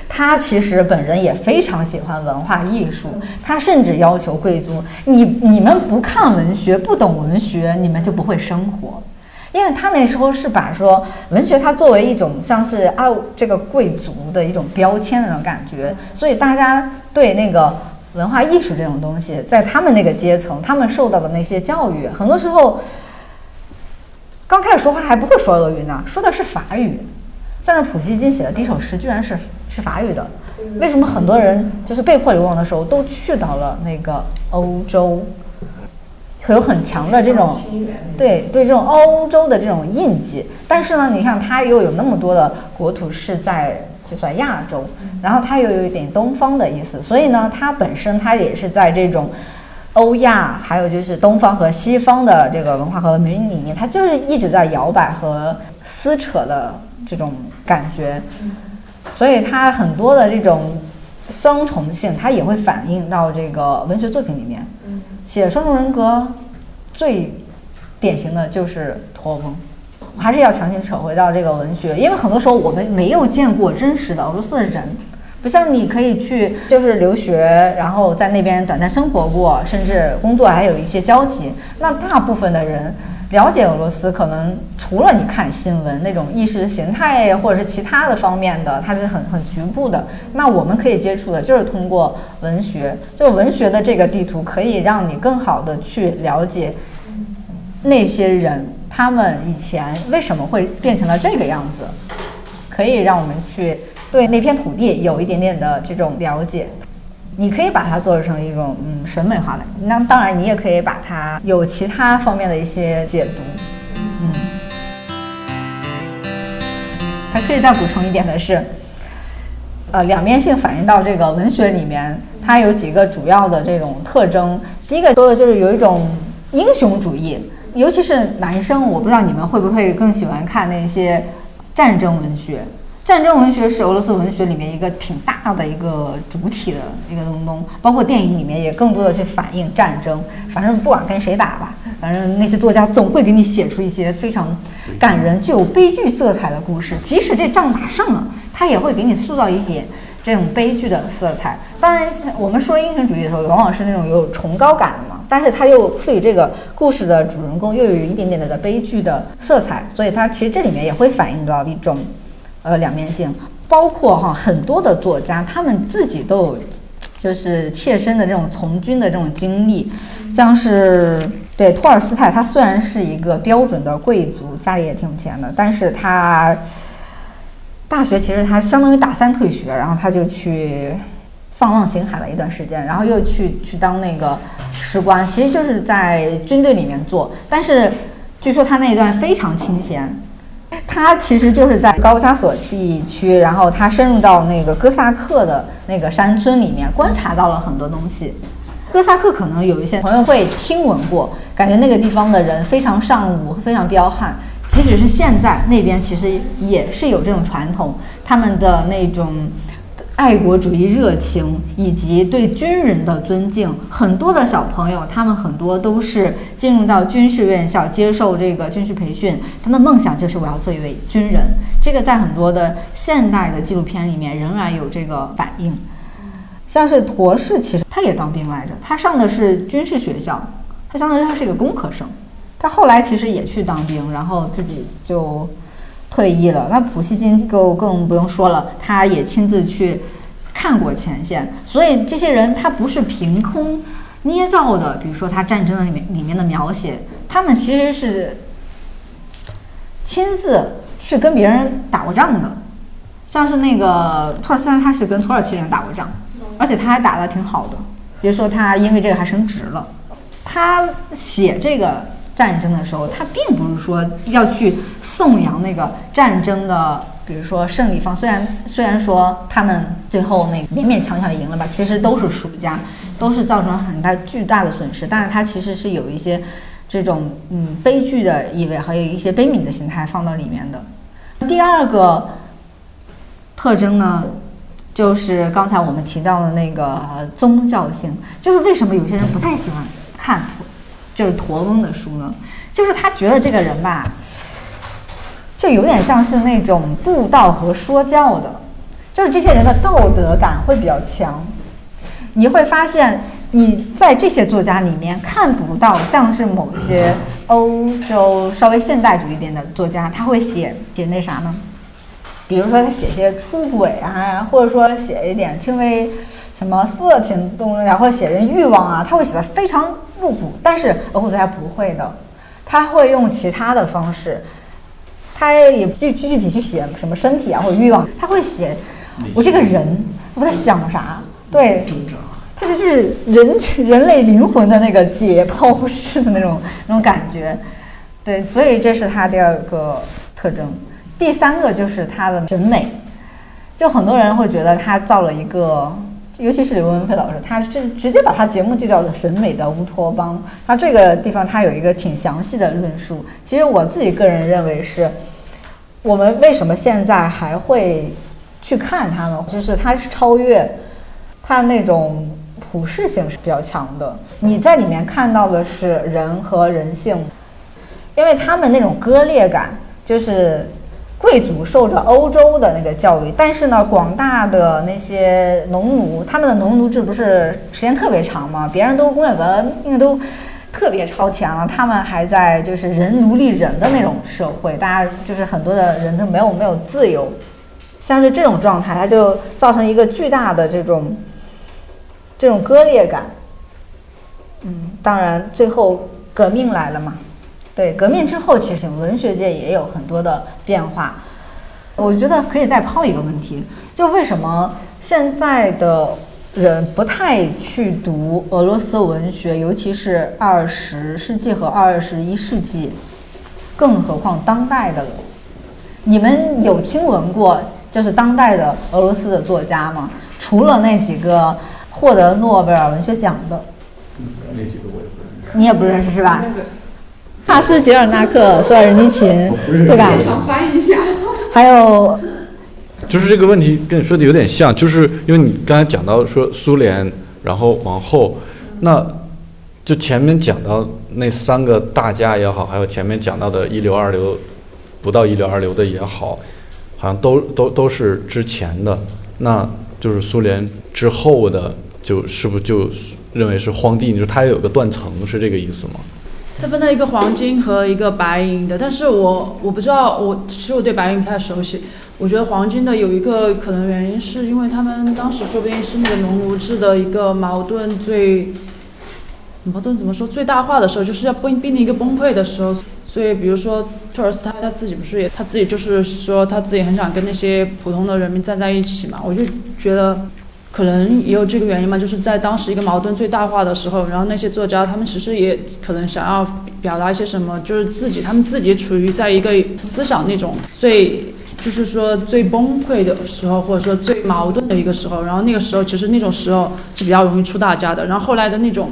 他其实本人也非常喜欢文化艺术，他甚至要求贵族：你你们不看文学，不懂文学，你们就不会生活。因为他那时候是把说文学，它作为一种像是啊这个贵族的一种标签那种感觉，所以大家对那个文化艺术这种东西，在他们那个阶层，他们受到的那些教育，很多时候刚开始说话还不会说俄语呢，说的是法语。像是普希金写的第一首诗，居然是是法语的。为什么很多人就是被迫流亡的时候，都去到了那个欧洲，会有很强的这种对对这种欧洲的这种印记。但是呢，你看它又有那么多的国土是在就算亚洲，然后它又有一点东方的意思，所以呢，它本身它也是在这种欧亚，还有就是东方和西方的这个文化和文明里面，它就是一直在摇摆和撕扯的。这种感觉，所以它很多的这种双重性，它也会反映到这个文学作品里面。写双重人格最典型的就是托翁，还是要强行扯回到这个文学，因为很多时候我们没有见过真实的俄罗斯人，不像你可以去就是留学，然后在那边短暂生活过，甚至工作还有一些交集。那大部分的人。了解俄罗斯，可能除了你看新闻那种意识形态或者是其他的方面的，它是很很局部的。那我们可以接触的就是通过文学，就文学的这个地图可以让你更好的去了解那些人他们以前为什么会变成了这个样子，可以让我们去对那片土地有一点点的这种了解。你可以把它做成一种嗯审美化的，那当然你也可以把它有其他方面的一些解读，嗯。还可以再补充一点的是，呃，两面性反映到这个文学里面，它有几个主要的这种特征。第一个说的就是有一种英雄主义，尤其是男生，我不知道你们会不会更喜欢看那些战争文学。战争文学是俄罗斯文学里面一个挺大的一个主体的一个东东，包括电影里面也更多的去反映战争。反正不管跟谁打吧，反正那些作家总会给你写出一些非常感人、具有悲剧色彩的故事。即使这仗打胜了，他也会给你塑造一点这种悲剧的色彩。当然，我们说英雄主义的时候，往往是那种有崇高感的嘛，但是他又赋予这个故事的主人公又有一点点的悲剧的色彩，所以它其实这里面也会反映到一种。呃，两面性，包括哈很多的作家，他们自己都有就是切身的这种从军的这种经历，像是对托尔斯泰，他虽然是一个标准的贵族，家里也挺有钱的，但是他大学其实他相当于大三退学，然后他就去放浪形骸了一段时间，然后又去去当那个士官，其实就是在军队里面做，但是据说他那一段非常清闲。他其实就是在高加索地区，然后他深入到那个哥萨克的那个山村里面，观察到了很多东西。哥萨克可能有一些朋友会听闻过，感觉那个地方的人非常尚武，非常彪悍。即使是现在那边，其实也是有这种传统，他们的那种。爱国主义热情以及对军人的尊敬，很多的小朋友，他们很多都是进入到军事院校接受这个军事培训，他的梦想就是我要做一位军人。这个在很多的现代的纪录片里面仍然有这个反应。像是陀氏，其实他也当兵来着，他上的是军事学校，他相当于他是一个工科生，他后来其实也去当兵，然后自己就。退役了，那普希金就更不用说了，他也亲自去看过前线，所以这些人他不是凭空捏造的。比如说他战争的里面里面的描写，他们其实是亲自去跟别人打过仗的。像是那个托尔斯泰，他是跟土耳其人打过仗，而且他还打得挺好的，别说他因为这个还升职了。他写这个。战争的时候，他并不是说要去颂扬那个战争的，比如说胜利方。虽然虽然说他们最后那勉勉强强赢了吧，其实都是输家，都是造成很大巨大的损失。但是他其实是有一些这种嗯悲剧的意味，还有一些悲悯的心态放到里面的。第二个特征呢，就是刚才我们提到的那个宗教性，就是为什么有些人不太喜欢看。就是驼翁的书呢，就是他觉得这个人吧，就有点像是那种布道和说教的，就是这些人的道德感会比较强。你会发现，你在这些作家里面看不到像是某些欧洲稍微现代主义点的作家，他会写写那啥呢？比如说他写些出轨啊，或者说写一点轻微什么色情动作，或者写人欲望啊，他会写的非常。露骨，但是俄国作家不会的，他会用其他的方式，他也具具体去写什么身体啊或者欲望，他会写我这个人我在想啥，对，他就就是人 人类灵魂的那个解剖式的那种那种感觉，对，所以这是他第二个特征，第三个就是他的审美，就很多人会觉得他造了一个。尤其是刘文飞老师，他是直接把他节目就叫做“审美的乌托邦”。他这个地方他有一个挺详细的论述。其实我自己个人认为是，我们为什么现在还会去看他呢？就是他是超越他那种普世性是比较强的。你在里面看到的是人和人性，因为他们那种割裂感就是。贵族受着欧洲的那个教育，但是呢，广大的那些农奴，他们的农奴制不是时间特别长吗？别人都工业革命都特别超前了，他们还在就是人奴隶人的那种社会，大家就是很多的人都没有没有自由，像是这种状态，它就造成一个巨大的这种这种割裂感。嗯，当然最后革命来了嘛，对，革命之后，其实文学界也有很多的变化。我觉得可以再抛一个问题，就为什么现在的人不太去读俄罗斯文学，尤其是二十世纪和二十一世纪，更何况当代的？你们有听闻过就是当代的俄罗斯的作家吗？除了那几个获得诺贝尔文学奖的，那几个我也不认识。你也不认识是吧？帕斯捷尔纳克、索尔尼琴，对吧？翻译一下。还有就是这个问题跟你说的有点像，就是因为你刚才讲到说苏联，然后往后，那就前面讲到那三个大家也好，还有前面讲到的一流、二流，不到一流、二流的也好，好像都都都是之前的，那就是苏联之后的，就是不就认为是荒地？你说它也有个断层，是这个意思吗？它分了一个黄金和一个白银的，但是我我不知道，我其实我对白银不太熟悉。我觉得黄金的有一个可能原因，是因为他们当时说不定是那个农奴制的一个矛盾最矛盾怎么说最大化的时候，就是要兵兵的一个崩溃的时候。所以比如说托尔斯泰他自己不是也他自己就是说他自己很想跟那些普通的人民站在一起嘛，我就觉得。可能也有这个原因嘛，就是在当时一个矛盾最大化的时候，然后那些作家他们其实也可能想要表达一些什么，就是自己他们自己处于在一个思想那种最就是说最崩溃的时候，或者说最矛盾的一个时候，然后那个时候其实那种时候是比较容易出大家的。然后后来的那种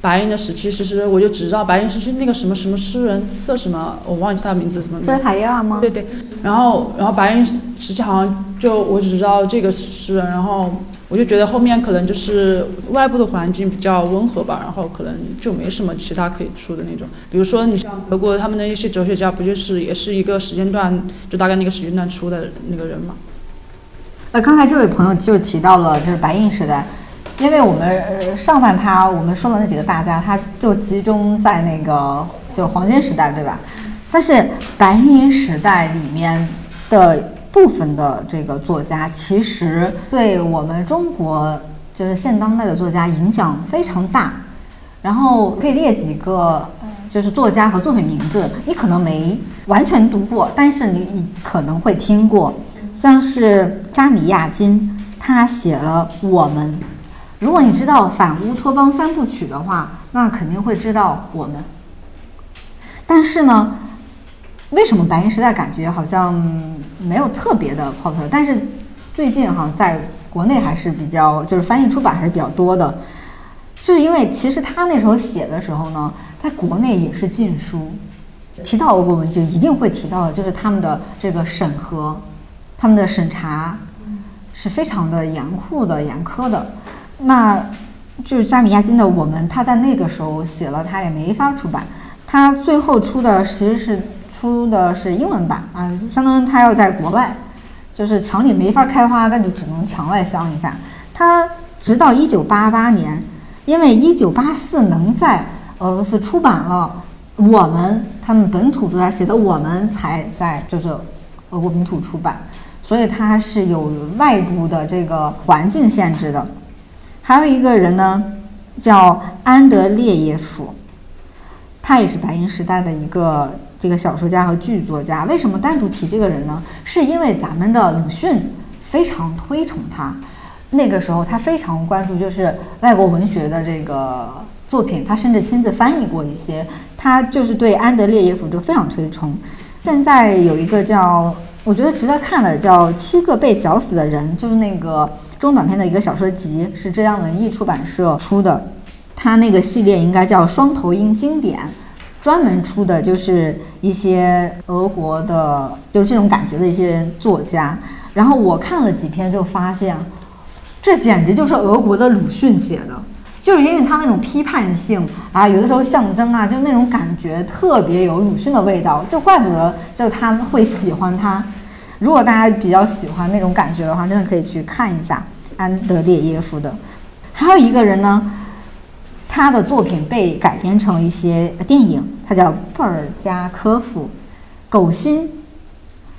白银的时期，其实我就只知道白银时期那个什么什么诗人策什么，我忘记他的名字什么。索塔耶娃吗？对对，然后然后白银时期好像就我只知道这个诗人，然后。我就觉得后面可能就是外部的环境比较温和吧，然后可能就没什么其他可以出的那种。比如说你像德国他们的一些哲学家，不就是也是一个时间段，就大概那个时间段出的那个人嘛。呃，刚才这位朋友就提到了就是白银时代，因为我们上半趴我们说的那几个大家，他就集中在那个就是黄金时代，对吧？但是白银时代里面的。部分的这个作家其实对我们中国就是现当代的作家影响非常大，然后可以列几个就是作家和作品名字，你可能没完全读过，但是你你可能会听过，像是扎米亚金，他写了《我们》，如果你知道反乌托邦三部曲的话，那肯定会知道《我们》，但是呢。为什么白银时代感觉好像没有特别的 pop？但是最近哈，在国内还是比较，就是翻译出版还是比较多的。就是因为其实他那时候写的时候呢，在国内也是禁书。提到俄国文学，一定会提到的就是他们的这个审核，他们的审查是非常的严酷的、严苛的。那就是扎米亚金的《我们》，他在那个时候写了，他也没法出版。他最后出的其实是。出的是英文版啊，相当于他要在国外，就是墙里没法开花，那就只能墙外香一下。他直到一九八八年，因为一九八四能在俄罗斯出版了，我们他们本土作家写的，我们才在就是俄国本土出版，所以它是有外部的这个环境限制的。还有一个人呢，叫安德烈耶夫，他也是白银时代的一个。这个小说家和剧作家，为什么单独提这个人呢？是因为咱们的鲁迅非常推崇他，那个时候他非常关注就是外国文学的这个作品，他甚至亲自翻译过一些。他就是对安德烈耶夫就非常推崇。现在有一个叫我觉得值得看的叫《七个被绞死的人》，就是那个中短篇的一个小说集，是浙江文艺出版社出的。他那个系列应该叫《双头鹰经典》。专门出的就是一些俄国的，就是这种感觉的一些作家。然后我看了几篇，就发现，这简直就是俄国的鲁迅写的，就是因为他那种批判性啊，有的时候象征啊，就那种感觉特别有鲁迅的味道，就怪不得就他们会喜欢他。如果大家比较喜欢那种感觉的话，真的可以去看一下安德烈耶夫的。还有一个人呢。他的作品被改编成一些电影，他叫布尔加科夫，《狗心》，《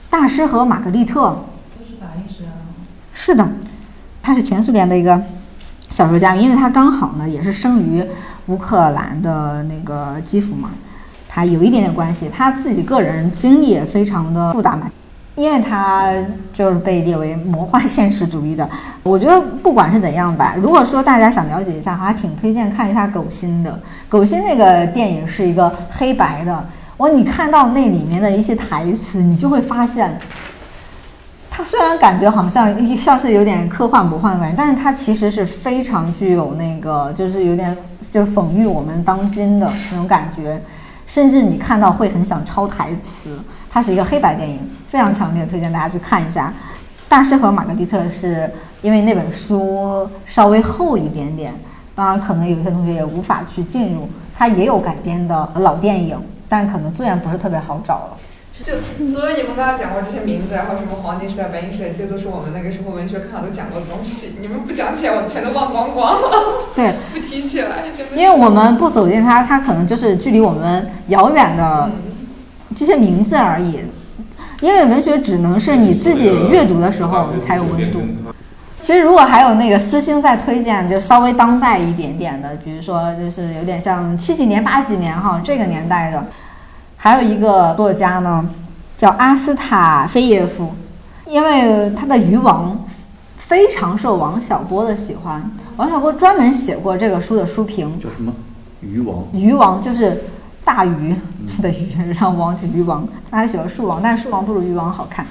大师和玛格丽特》。是的，他是前苏联的一个小说家，因为他刚好呢也是生于乌克兰的那个基辅嘛。他有一点点关系。他自己个人经历也非常的复杂嘛，因为他就是被列为魔幻现实主义的。我觉得不管是怎样吧，如果说大家想了解一下，还挺推荐看一下《狗心》的。《狗心》那个电影是一个黑白的，我你看到那里面的一些台词，你就会发现。它虽然感觉好像像是有点科幻魔幻的感觉，但是它其实是非常具有那个，就是有点就是讽喻我们当今的那种感觉，甚至你看到会很想抄台词。它是一个黑白电影，非常强烈推荐大家去看一下。大师和玛格丽特是因为那本书稍微厚一点点，当然可能有些同学也无法去进入。它也有改编的老电影，但可能资源不是特别好找了。就所以你们刚刚讲过这些名字，然后什么黄金时代、白银时代，这都是我们那个时候文学课上都讲过的东西。你们不讲起来，我全都忘光光了。对，不提起来。因为我们不走进它，它可能就是距离我们遥远的这些名字而已。因为文学只能是你自己阅读的时候才有温度。其实如果还有那个私心在推荐，就稍微当代一点点的，比如说就是有点像七几年、八几年哈这个年代的。还有一个作家呢，叫阿斯塔菲耶夫，因为他的《渔王》非常受王小波的喜欢，王小波专门写过这个书的书评。叫什么？渔王。渔王就是大鱼的鱼，然后王是渔王。他还喜欢树王，但是树王不如渔王好看。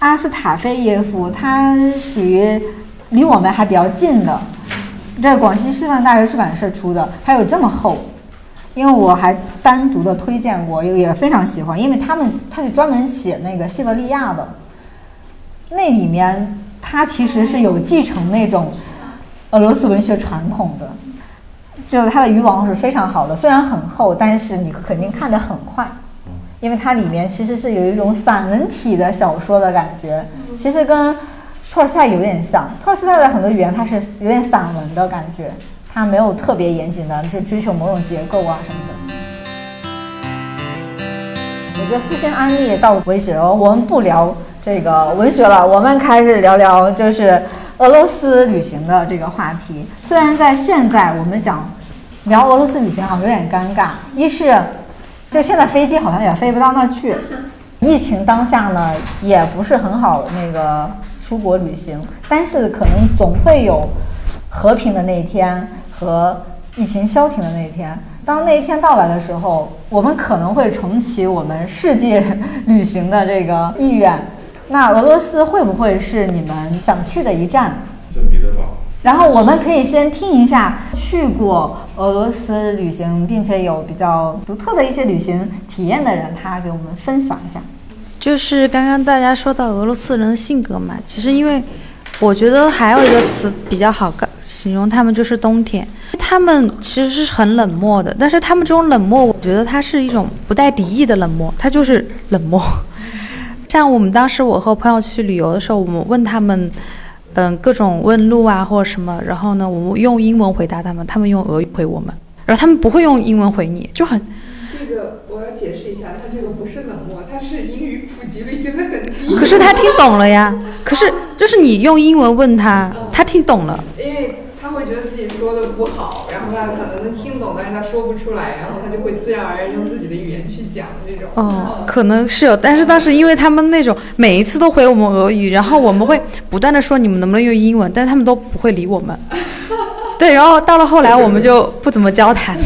阿斯塔菲耶夫他属于离我们还比较近的，这广西师范大学出版社出的，它有这么厚。因为我还单独的推荐过，也也非常喜欢，因为他们他是专门写那个西伯利亚的，那里面他其实是有继承那种俄罗斯文学传统的，就是他的渔网是非常好的，虽然很厚，但是你肯定看得很快，因为它里面其实是有一种散文体的小说的感觉，其实跟托尔斯泰有点像，托尔斯泰的很多语言它是有点散文的感觉。他没有特别严谨的去追求某种结构啊什么的。我觉得私信安利到为止哦，我们不聊这个文学了，我们开始聊聊就是俄罗斯旅行的这个话题。虽然在现在我们讲聊俄罗斯旅行好像有点尴尬，一是就现在飞机好像也飞不到那儿去，疫情当下呢也不是很好那个出国旅行，但是可能总会有和平的那一天。和疫情消停的那一天，当那一天到来的时候，我们可能会重启我们世界旅行的这个意愿。那俄罗斯会不会是你们想去的一站？圣彼得堡。然后我们可以先听一下去过俄罗斯旅行并且有比较独特的一些旅行体验的人，他给我们分享一下。就是刚刚大家说到俄罗斯人的性格嘛，其实因为。我觉得还有一个词比较好形容他们，就是冬天。他们其实是很冷漠的，但是他们这种冷漠，我觉得它是一种不带敌意的冷漠，它就是冷漠。像我们当时我和朋友去旅游的时候，我们问他们，嗯，各种问路啊或者什么，然后呢，我们用英文回答他们，他们用俄语回我们，然后他们不会用英文回你，就很。这个我要解释一下，他这个不是冷漠，他是英语普及率真的很低。可是他听懂了呀，可是。就是你用英文问他，他听懂了。因为他会觉得自己说的不好，然后他可能能听懂，但是他说不出来，然后他就会自然而然用自己的语言去讲这种。哦，可能是有，但是当时因为他们那种每一次都回我们俄语，然后我们会不断的说你们能不能用英文，但是他们都不会理我们。对，然后到了后来我们就不怎么交谈了。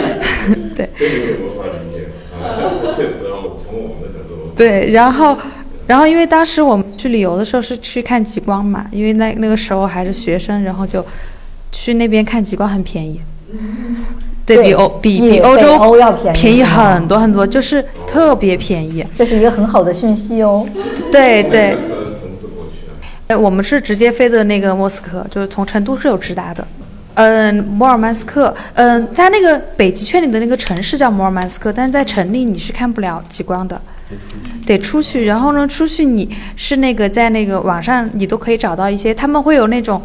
对。这个无法理解啊，确实从我们的角度。对，然后。然后，因为当时我们去旅游的时候是去看极光嘛，因为那那个时候还是学生，然后就去那边看极光很便宜，对比欧比比欧洲要便宜很多很多，就是特别便宜。这是一个很好的讯息哦。对对。哎，我们是直接飞的那个莫斯科，就是从成都是有直达的。嗯，摩尔曼斯克，嗯，它那个北极圈里的那个城市叫摩尔曼斯克，但是在城里你是看不了极光的。得出去，然后呢，出去你是那个在那个网上，你都可以找到一些，他们会有那种，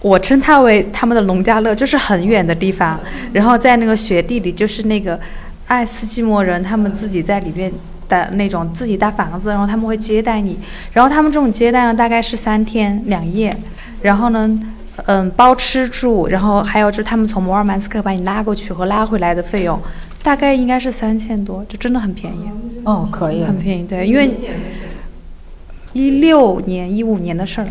我称它为他们的农家乐，就是很远的地方，然后在那个雪地里，就是那个爱斯基摩人他们自己在里面的那种自己搭房子，然后他们会接待你，然后他们这种接待呢，大概是三天两夜，然后呢，嗯，包吃住，然后还有就是他们从摩尔曼斯克把你拉过去和拉回来的费用。大概应该是三千多，就真的很便宜，哦，可以，很便宜。对，因为一六年、一五年的事儿。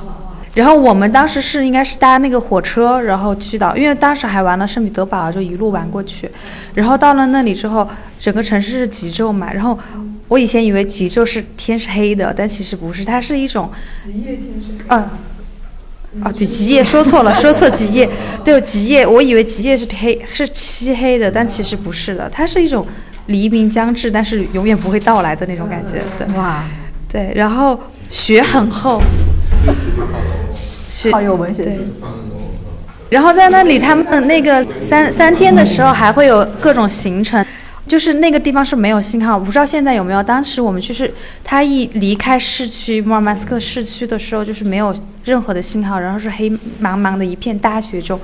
然后我们当时是应该是搭那个火车，然后去到，因为当时还玩了圣彼得堡，就一路玩过去。然后到了那里之后，整个城市是极昼嘛。然后我以前以为极昼是天是黑的，但其实不是，它是一种极夜天是黑。嗯。啊，对，极夜说错了，说错极夜，对，极夜，我以为极夜是黑，是漆黑的，但其实不是的，它是一种黎明将至，但是永远不会到来的那种感觉，对，哇，对，然后雪很厚，雪好有文学性。然后在那里，他们那个三三天的时候还会有各种行程。就是那个地方是没有信号，我不知道现在有没有。当时我们就是他一离开市区莫尔曼斯克市区的时候，就是没有任何的信号，然后是黑茫茫的一片大雪中。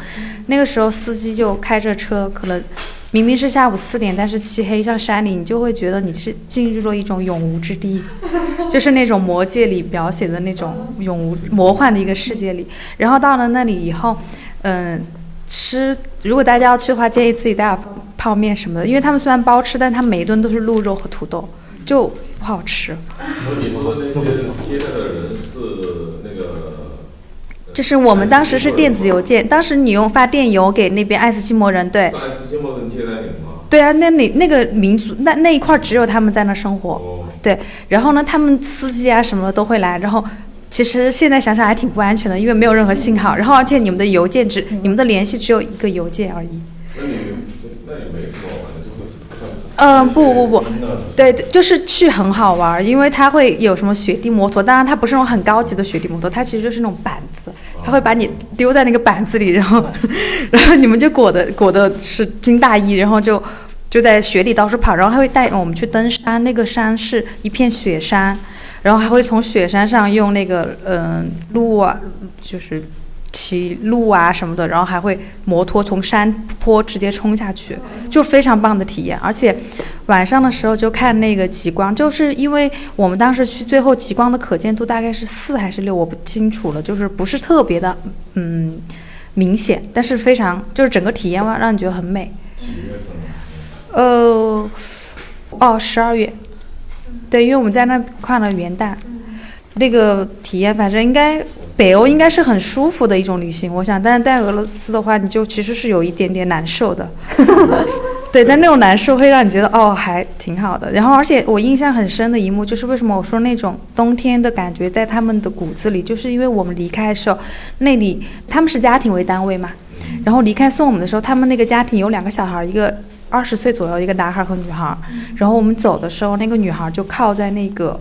那个时候司机就开着车，可能明明是下午四点，但是漆黑像山里，你就会觉得你是进入了一种永无之地，就是那种魔界里描写的那种永无魔幻的一个世界里。然后到了那里以后，嗯。吃，如果大家要去的话，建议自己带点泡面什么的，因为他们虽然包吃，但他每一顿都是鹿肉和土豆，就不好吃。你说那些接待的人是那个？就是我们当时是电子邮件，当时你用发电邮给那边爱斯基摩人，对。爱斯基摩人接待你吗？对啊，那里那个民族，那那一块只有他们在那生活，对。然后呢，他们司机啊什么的都会来，然后。其实现在想想还挺不安全的，因为没有任何信号，然后而且你们的邮件只你们的联系只有一个邮件而已。那你那你没什么玩的，就是嗯，不不不，对，就是去很好玩，因为它会有什么雪地摩托，当然它不是那种很高级的雪地摩托，它其实就是那种板子，它会把你丢在那个板子里，然后 然后你们就裹的裹的是军大衣，然后就就在雪里到处跑，然后还会带我们去登山，那个山是一片雪山。然后还会从雪山上用那个嗯路啊，就是骑路啊什么的，然后还会摩托从山坡直接冲下去，就非常棒的体验。而且晚上的时候就看那个极光，就是因为我们当时去，最后极光的可见度大概是四还是六，我不清楚了，就是不是特别的嗯明显，但是非常就是整个体验让让你觉得很美。呃，哦，十二月。对，因为我们在那跨了元旦，那个体验反正应该北欧应该是很舒服的一种旅行，我想。但是在俄罗斯的话，你就其实是有一点点难受的。对，但那种难受会让你觉得哦还挺好的。然后，而且我印象很深的一幕就是为什么我说那种冬天的感觉在他们的骨子里，就是因为我们离开的时候，那里他们是家庭为单位嘛，然后离开送我们的时候，他们那个家庭有两个小孩，一个。二十岁左右一个男孩和女孩，然后我们走的时候，那个女孩就靠在那个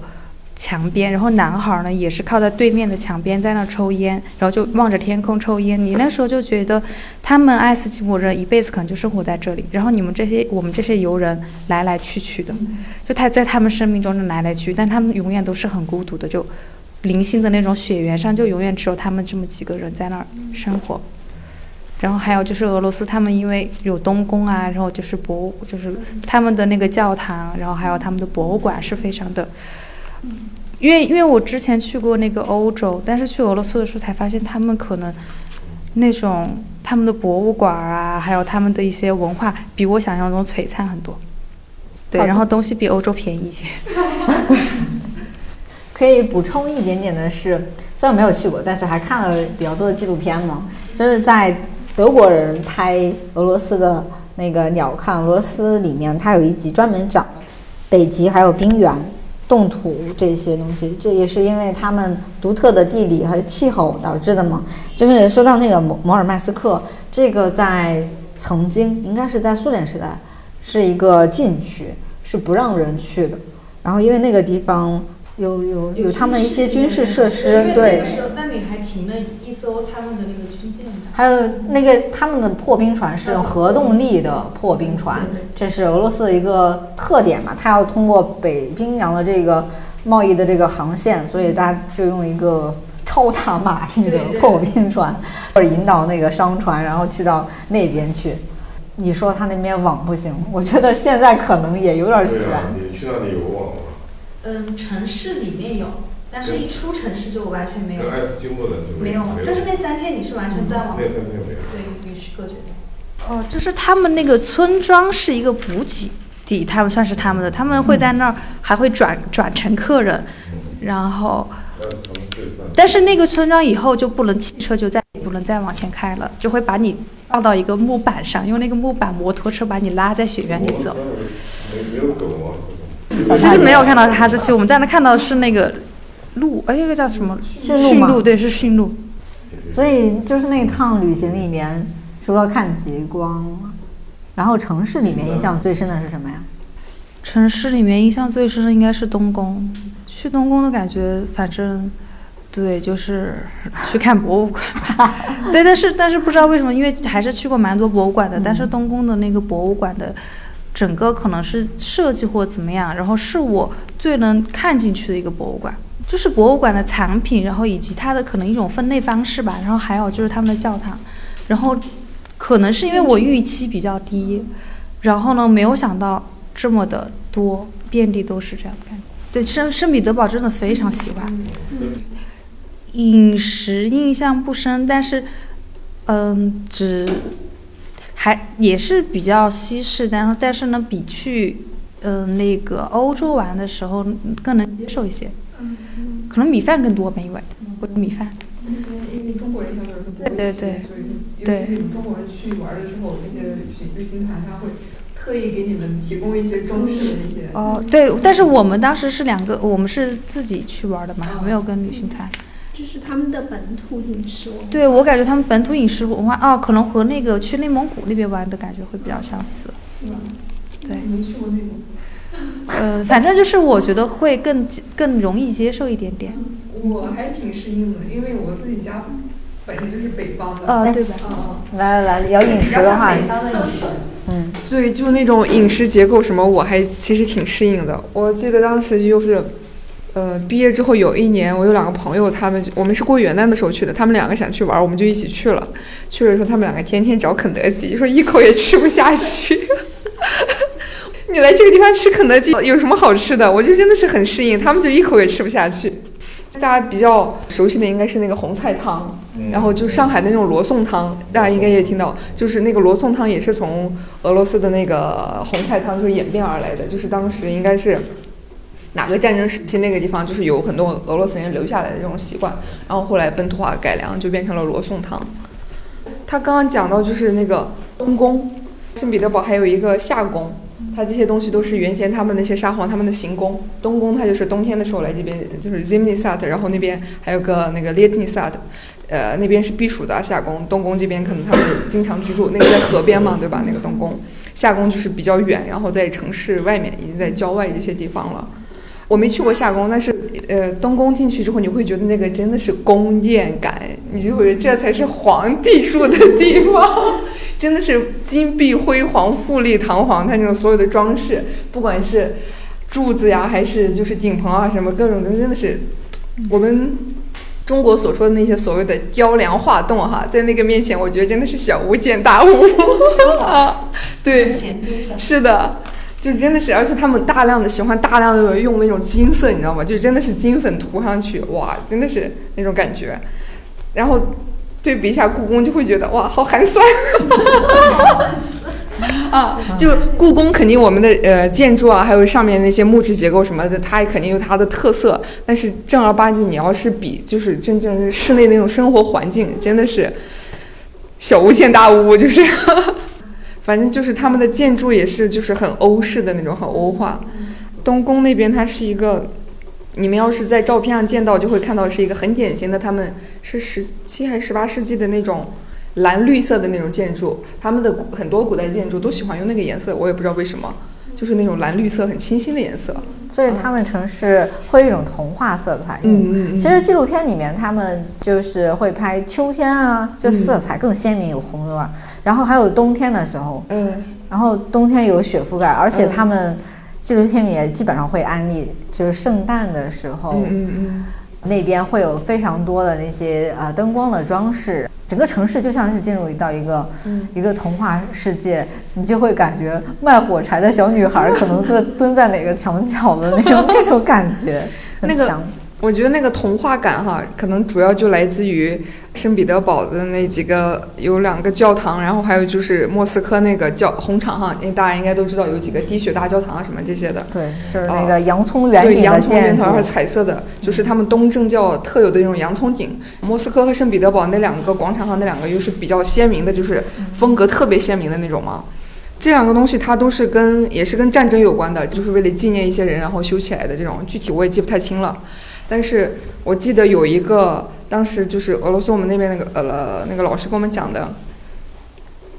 墙边，然后男孩呢也是靠在对面的墙边，在那抽烟，然后就望着天空抽烟。你那时候就觉得，他们爱斯基摩人一辈子可能就生活在这里，然后你们这些我们这些游人来来去去的，就他在他们生命中的来来去，但他们永远都是很孤独的，就零星的那种雪原上，就永远只有他们这么几个人在那儿生活。然后还有就是俄罗斯，他们因为有东宫啊，然后就是博物，就是他们的那个教堂，然后还有他们的博物馆是非常的。因为因为我之前去过那个欧洲，但是去俄罗斯的时候才发现，他们可能那种他们的博物馆啊，还有他们的一些文化，比我想象中璀璨很多。对，然后东西比欧洲便宜一些。可以补充一点点的是，虽然没有去过，但是还看了比较多的纪录片嘛，就是在。德国人拍俄罗斯的那个《鸟瞰俄罗斯》里面，它有一集专门讲北极还有冰原、冻土这些东西。这也是因为他们独特的地理和气候导致的嘛。就是说到那个摩摩尔曼斯克，这个在曾经应该是在苏联时代是一个禁区，是不让人去的。然后因为那个地方。有有有他们一些军事设施，对。那里还停了一艘他们的那个军舰。还有那个他们的破冰船是用核动力的破冰船，这是俄罗斯的一个特点嘛？它要通过北冰洋的这个贸易的这个航线，所以大家就用一个超大马力的破冰船，或者引导那个商船，然后去到那边去。你说他那边网不行，我觉得现在可能也有点悬。你去那里有网吗？嗯，城市里面有，但是一出城市就完全没有。爱斯基摩人就没有，就是那三天你是完全断网。那三天没有。对，与世隔绝。哦，就是他们那个村庄是一个补给地，他们算是他们的，他们会在那儿还会转转乘客人，然后，但是那个村庄以后就不能汽车就再也不能再往前开了，就会把你放到一个木板上，用那个木板摩托车把你拉在雪原里走。其实没有看到哈士奇，我们在那看到的是那个鹿，哎，那个叫什么？驯鹿吗鹿，对，是驯鹿。所以就是那趟旅行里面，除了看极光，然后城市里面印象最深的是什么呀？城市里面印象最深的应该是东宫，去东宫的感觉，反正，对，就是去看博物馆吧。对，但是但是不知道为什么，因为还是去过蛮多博物馆的，但是东宫的那个博物馆的整个可能是设计或怎么样，然后是我最能看进去的一个博物馆。就是博物馆的藏品，然后以及它的可能一种分类方式吧，然后还有就是他们的教堂，然后可能是因为我预期比较低，然后呢没有想到这么的多，遍地都是这样的感觉。对圣圣彼得堡真的非常喜欢。饮食印象不深，但是嗯，只还也是比较西式，但是但是呢，比去嗯那个欧洲玩的时候更能接受一些。可能米饭更多吧，因为或者米饭。因为中国人相对来说多对对对所以对尤其是中国人去玩的时候，那些旅行旅行团他会特意给你们提供一些中式的那些。哦，对，但是我们当时是两个，我们是自己去玩的嘛，没有跟旅行团。这是他们的本土饮食文化。对，我感觉他们本土饮食文化，啊，可能和那个去内蒙古那边玩的感觉会比较相似。是吗？对，没去过内蒙古。呃，反正就是我觉得会更更容易接受一点点。我还挺适应的，因为我自己家本身就是北方的。呃，对吧？嗯来来来，聊饮食的话，嗯，对，就那种饮食结构什么，我还其实挺适应的。我记得当时就是，呃，毕业之后有一年，我有两个朋友，他们我们是过元旦的时候去的，他们两个想去玩，我们就一起去了。去了的时候，他们两个天天找肯德基，说一口也吃不下去。你来这个地方吃肯德基有什么好吃的？我就真的是很适应，他们就一口也吃不下去。大家比较熟悉的应该是那个红菜汤，然后就上海的那种罗宋汤，大家应该也听到，就是那个罗宋汤也是从俄罗斯的那个红菜汤就是演变而来的，就是当时应该是哪个战争时期那个地方就是有很多俄罗斯人留下来的这种习惯，然后后来本土化改良就变成了罗宋汤。他刚刚讲到就是那个东宫，圣彼得堡还有一个夏宫，它这些东西都是原先他们那些沙皇他们的行宫。东宫它就是冬天的时候来这边，就是 Zimny Sat，然后那边还有个那个 Letny Sat，呃，那边是避暑的夏宫。东宫这边可能他们经常居住，那个在河边嘛，对吧？那个东宫，夏宫就是比较远，然后在城市外面，已经在郊外这些地方了。我没去过夏宫，但是呃，东宫进去之后，你会觉得那个真的是宫殿感，你就会觉得这才是皇帝住的地方，真的是金碧辉煌、富丽堂皇。它那种所有的装饰，不管是柱子呀，还是就是顶棚啊，什么各种的，真的是我们中国所说的那些所谓的雕梁画栋哈，在那个面前，我觉得真的是小巫见大巫啊，对，是的。就真的是，而且他们大量的喜欢大量的用那种金色，你知道吗？就真的是金粉涂上去，哇，真的是那种感觉。然后对比一下故宫，就会觉得哇，好寒酸。啊，就故宫肯定我们的呃建筑啊，还有上面那些木质结构什么的，它肯定有它的特色。但是正儿八经，你要是比就是真正室内那种生活环境，真的是小巫见大巫，就是。反正就是他们的建筑也是，就是很欧式的那种，很欧化。东宫那边它是一个，你们要是在照片上见到，就会看到是一个很典型的，他们是十七还是十八世纪的那种蓝绿色的那种建筑。他们的古很多古代建筑都喜欢用那个颜色，我也不知道为什么，就是那种蓝绿色很清新的颜色。所以他们城市会有一种童话色彩。嗯嗯嗯其实纪录片里面他们就是会拍秋天啊，就色彩更鲜明，有红有啊。然后还有冬天的时候，嗯，然后冬天有雪覆盖，而且他们纪录片里也基本上会安利，就是圣诞的时候，嗯嗯那边会有非常多的那些呃灯光的装饰，整个城市就像是进入到一个、嗯。一个童话世界，你就会感觉卖火柴的小女孩可能就蹲在哪个墙角的那种 那种感觉，很那个强。我觉得那个童话感哈，可能主要就来自于圣彼得堡的那几个有两个教堂，然后还有就是莫斯科那个教红场哈，因为大家应该都知道有几个滴血大教堂啊什么这些的。对，就是那个洋葱圆对，顶洋的建筑葱圆头，是彩色的，就是他们东正教特有的那种洋葱顶。莫斯科和圣彼得堡那两个广场上那两个又是比较鲜明的，就是风格特别鲜明的那种嘛。这两个东西它都是跟也是跟战争有关的，就是为了纪念一些人然后修起来的这种，具体我也记不太清了。但是我记得有一个，当时就是俄罗斯我们那边那个呃那个老师跟我们讲的，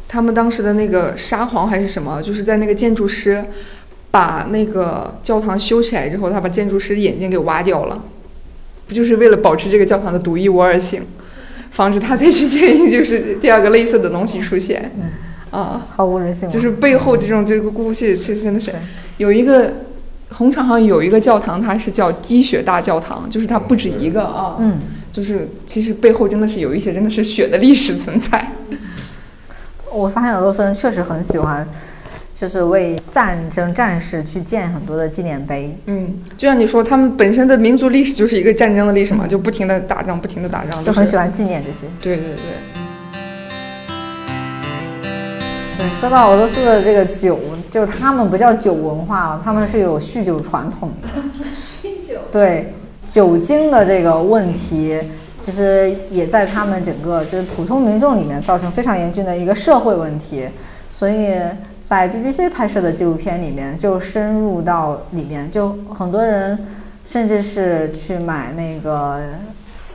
他们当时的那个沙皇还是什么，就是在那个建筑师把那个教堂修起来之后，他把建筑师的眼睛给挖掉了，不就是为了保持这个教堂的独一无二性，防止他再去建一就是第二个类似的东西出现，啊。毫无人性。就是背后这种这个故事，这真的是有一个红场上有一个教堂，它是叫滴血大教堂，就是它不止一个啊，嗯，就是其实背后真的是有一些真的是血的历史存在。我发现俄罗斯人确实很喜欢，就是为战争战士去建很多的纪念碑。嗯，就像你说，他们本身的民族历史就是一个战争的历史嘛，就不停的打仗，不停的打仗，就是很喜欢纪念这些。对对对。说到俄罗斯的这个酒，就他们不叫酒文化了，他们是有酗酒传统的。酗酒。对，酒精的这个问题，其实也在他们整个就是普通民众里面造成非常严峻的一个社会问题，所以在 BBC 拍摄的纪录片里面就深入到里面，就很多人甚至是去买那个。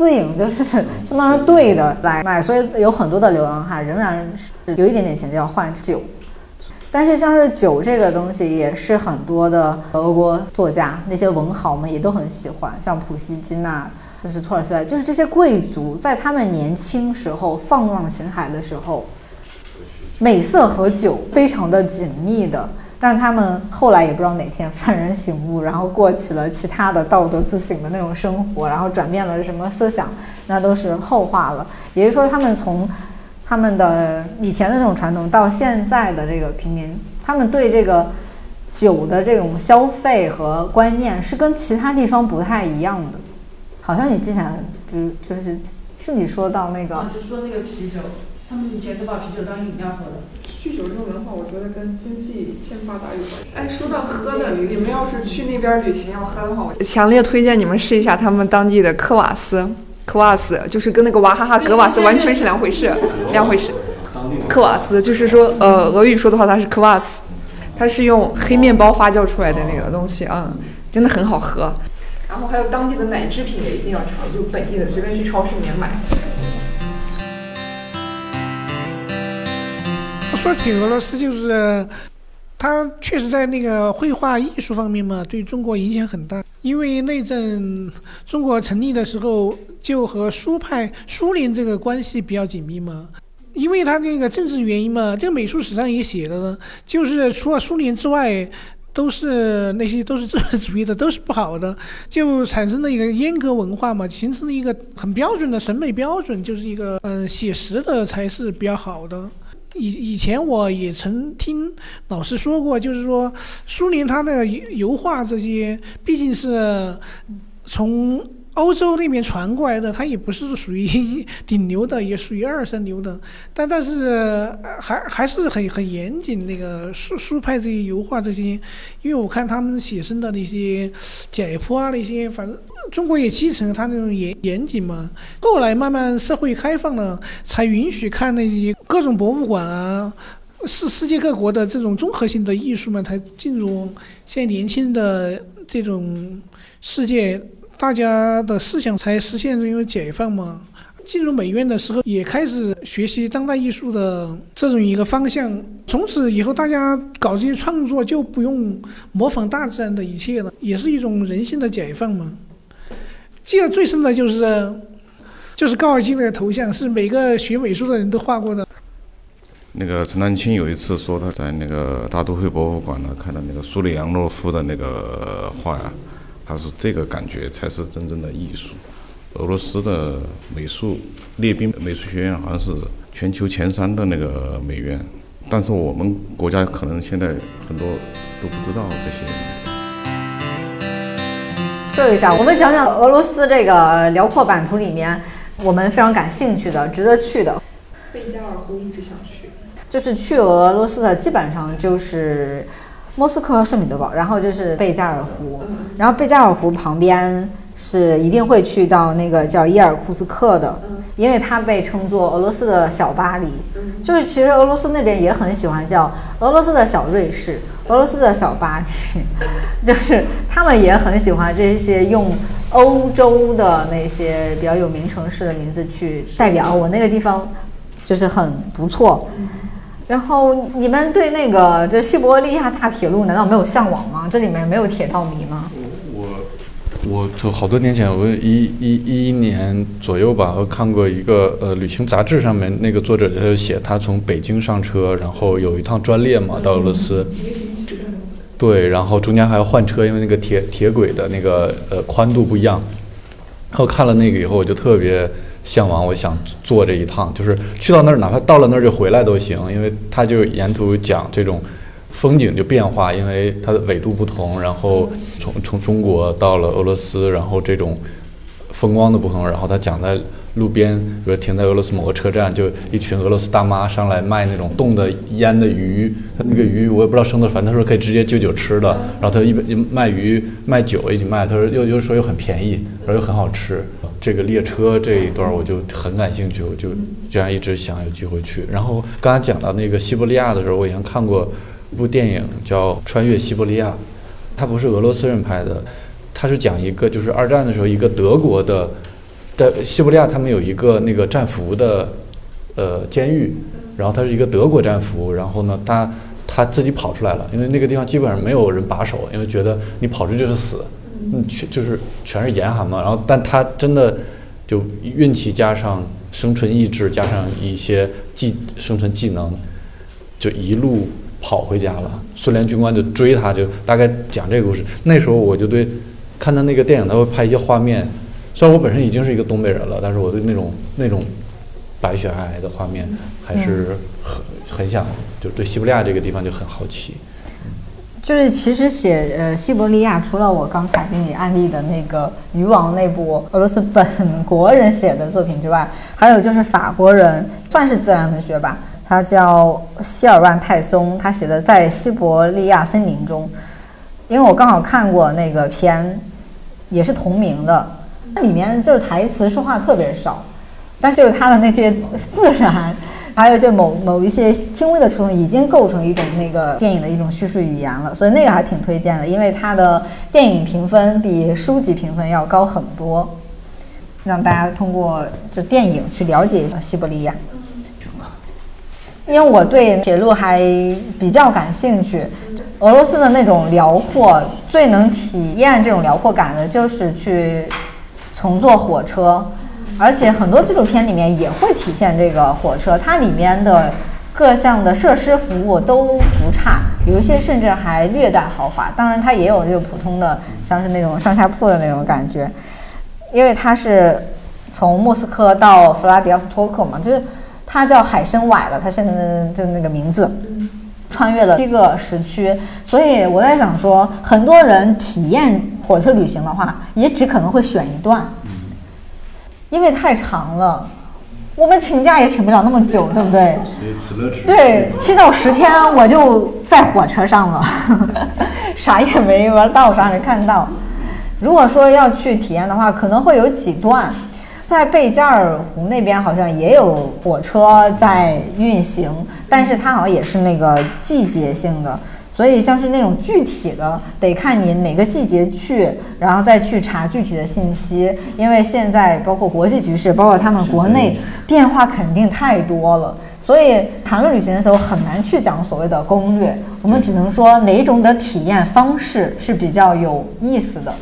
私营就是 相当于对的来买，所以有很多的流浪汉仍然是有一点点钱就要换酒。但是像是酒这个东西，也是很多的俄国作家那些文豪们也都很喜欢，像普希金呐，就是托尔斯泰，就是这些贵族在他们年轻时候放浪形骸的时候，美色和酒非常的紧密的。但是他们后来也不知道哪天幡然醒悟，然后过起了其他的道德自省的那种生活，然后转变了什么思想，那都是后话了。也就是说，他们从他们的以前的那种传统到现在的这个平民，他们对这个酒的这种消费和观念是跟其他地方不太一样的。好像你之前，比如就是是你说到那个，啊，就说那个啤酒，他们以前都把啤酒当饮料喝的。酗酒这种文化，我觉得跟经济欠发达有关。哎，说到喝的，你们要是去那边旅行要喝的话，我强烈推荐你们试一下他们当地的科瓦斯。科瓦斯就是跟那个娃哈哈格瓦斯完全是两回事，两回事。科瓦斯就是说，呃，俄语说的话它是科瓦斯，它是用黑面包发酵出来的那个东西啊、嗯，真的很好喝。然后还有当地的奶制品也一定要尝，就本地的，随便去超市里面买。说起俄罗斯，就是他确实在那个绘画艺术方面嘛，对中国影响很大。因为那阵中国成立的时候，就和苏派、苏联这个关系比较紧密嘛。因为他那个政治原因嘛，这个美术史上也写的呢，就是除了苏联之外，都是那些都是资本主义的，都是不好的，就产生了一个阉割文化嘛，形成了一个很标准的审美标准，就是一个嗯写实的才是比较好的。以以前我也曾听老师说过，就是说苏联它的油画这些毕竟是从欧洲那边传过来的，它也不是属于顶流的，也属于二三流的。但但是还还是很很严谨那个书书派这些油画这些，因为我看他们写生的那些解剖啊那些，反正中国也继承了他那种严严谨嘛。后来慢慢社会开放了，才允许看那些各种博物馆啊，世世界各国的这种综合性的艺术嘛，才进入现在年轻人的这种世界。大家的思想才实现这种解放嘛。进入美院的时候，也开始学习当代艺术的这种一个方向。从此以后，大家搞这些创作就不用模仿大自然的一切了，也是一种人性的解放嘛。记得最深的就是，就是高尔基那个头像，是每个学美术的人都画过的。那个陈丹青有一次说他在那个大都会博物馆呢看到那个苏里扬诺夫的那个画呀。他说：“这个感觉才是真正的艺术。俄罗斯的美术列宾美术学院好像是全球前三的那个美院，但是我们国家可能现在很多都不知道这些。”说一下，我们讲讲俄罗斯这个辽阔版图里面，我们非常感兴趣的、值得去的。贝加尔湖一直想去，就是去俄罗斯的，基本上就是莫斯科和、圣彼得堡，然后就是贝加尔湖，然后贝加尔湖旁边是一定会去到那个叫伊尔库茨克的，因为它被称作俄罗斯的小巴黎。就是其实俄罗斯那边也很喜欢叫俄罗斯的小瑞士、俄罗斯的小巴黎，就是他们也很喜欢这些用欧洲的那些比较有名城市的名字去代表我那个地方。就是很不错，然后你们对那个这西伯利亚大铁路难道没有向往吗？这里面没有铁道迷吗？我我就好多年前，我一一一一年左右吧，我看过一个呃旅行杂志上面那个作者他就写他从北京上车，然后有一趟专列嘛到俄罗斯，对，然后中间还要换车，因为那个铁铁轨的那个呃宽度不一样。然后看了那个以后，我就特别。向往，我想坐这一趟，就是去到那儿，哪怕到了那儿就回来都行，因为他就沿途讲这种风景就变化，因为它的纬度不同，然后从从中国到了俄罗斯，然后这种风光的不同，然后他讲在路边，比如停在俄罗斯某个车站，就一群俄罗斯大妈上来卖那种冻的腌的鱼，他那个鱼我也不知道生的，反正他说可以直接就酒吃的，然后他一边卖鱼卖酒一起卖，他说又又说又很便宜，然后又很好吃。这个列车这一段我就很感兴趣，我就这样一直想有机会去。然后刚才讲到那个西伯利亚的时候，我以前看过一部电影叫《穿越西伯利亚》，它不是俄罗斯人拍的，它是讲一个就是二战的时候一个德国的在西伯利亚，他们有一个那个战俘的呃监狱，然后他是一个德国战俘，然后呢他他自己跑出来了，因为那个地方基本上没有人把守，因为觉得你跑出去就是死。嗯，全就是全是严寒嘛，然后但他真的就运气加上生存意志加上一些技生存技能，就一路跑回家了。苏联军官就追他，就大概讲这个故事。那时候我就对看到那个电影，他会拍一些画面。虽然我本身已经是一个东北人了，但是我对那种那种白雪皑皑的画面还是很很想，就对西伯利亚这个地方就很好奇。就是其实写呃西伯利亚，除了我刚才给你案例的那个渔王那部俄罗斯本国人写的作品之外，还有就是法国人算是自然文学吧，他叫希尔万泰松，他写的在西伯利亚森林中，因为我刚好看过那个片，也是同名的，那里面就是台词说话特别少，但是就是他的那些自然。还有就某某一些轻微的触动，已经构成一种那个电影的一种叙事语言了，所以那个还挺推荐的，因为它的电影评分比书籍评分要高很多，让大家通过就电影去了解一下西伯利亚。因为我对铁路还比较感兴趣，俄罗斯的那种辽阔，最能体验这种辽阔感的就是去乘坐火车。而且很多纪录片里面也会体现这个火车，它里面的各项的设施服务都不差，有一些甚至还略带豪华。当然，它也有就普通的，像是那种上下铺的那种感觉。因为它是从莫斯科到弗拉迪奥斯托克嘛，就是它叫海参崴了，它现在就那个名字，穿越了七个时区。所以我在想说，很多人体验火车旅行的话，也只可能会选一段。因为太长了，我们请假也请不了那么久，对不对？对，七到十天我就在火车上了，啥也没玩到，啥也没看到。如果说要去体验的话，可能会有几段，在贝加尔湖那边好像也有火车在运行，但是它好像也是那个季节性的。所以，像是那种具体的，得看你哪个季节去，然后再去查具体的信息。因为现在包括国际局势，包括他们国内变化肯定太多了，所以谈论旅行的时候很难去讲所谓的攻略。我们只能说哪种的体验方式是比较有意思的。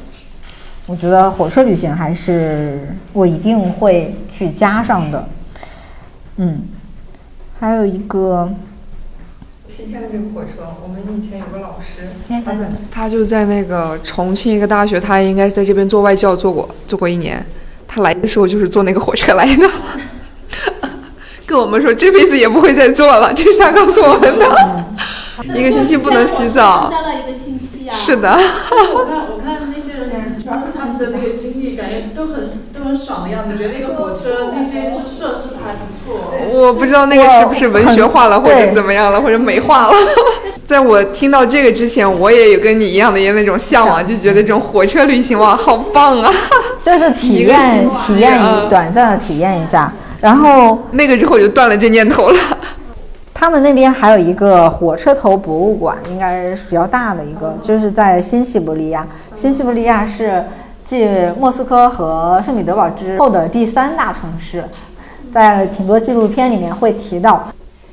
我觉得火车旅行还是我一定会去加上的。嗯，还有一个。七天的这个火车，我们以前有个老师，他在，他就在那个重庆一个大学，他应该在这边做外教做过，做过一年。他来的时候就是坐那个火车来的，跟我们说这辈子也不会再坐了，这是他告诉我们的。一个星期不能洗澡。待了一个星期啊。是的。我看我看那他们的那个经历，感觉都很都很爽的样子，觉得那个火车那些就设施还不错。我不知道那个是不是文学化了，或者怎么样了，或者美化了。在我听到这个之前，我也有跟你一样的那种向往，就觉得这种火车旅行哇，好棒啊！就是体验体验一短暂的体验一下，然后那个之后就断了这念头了。他们那边还有一个火车头博物馆，应该是比较大的一个，就是在新西伯利亚。新西伯利亚是继莫斯科和圣彼得堡之后的第三大城市，在挺多纪录片里面会提到。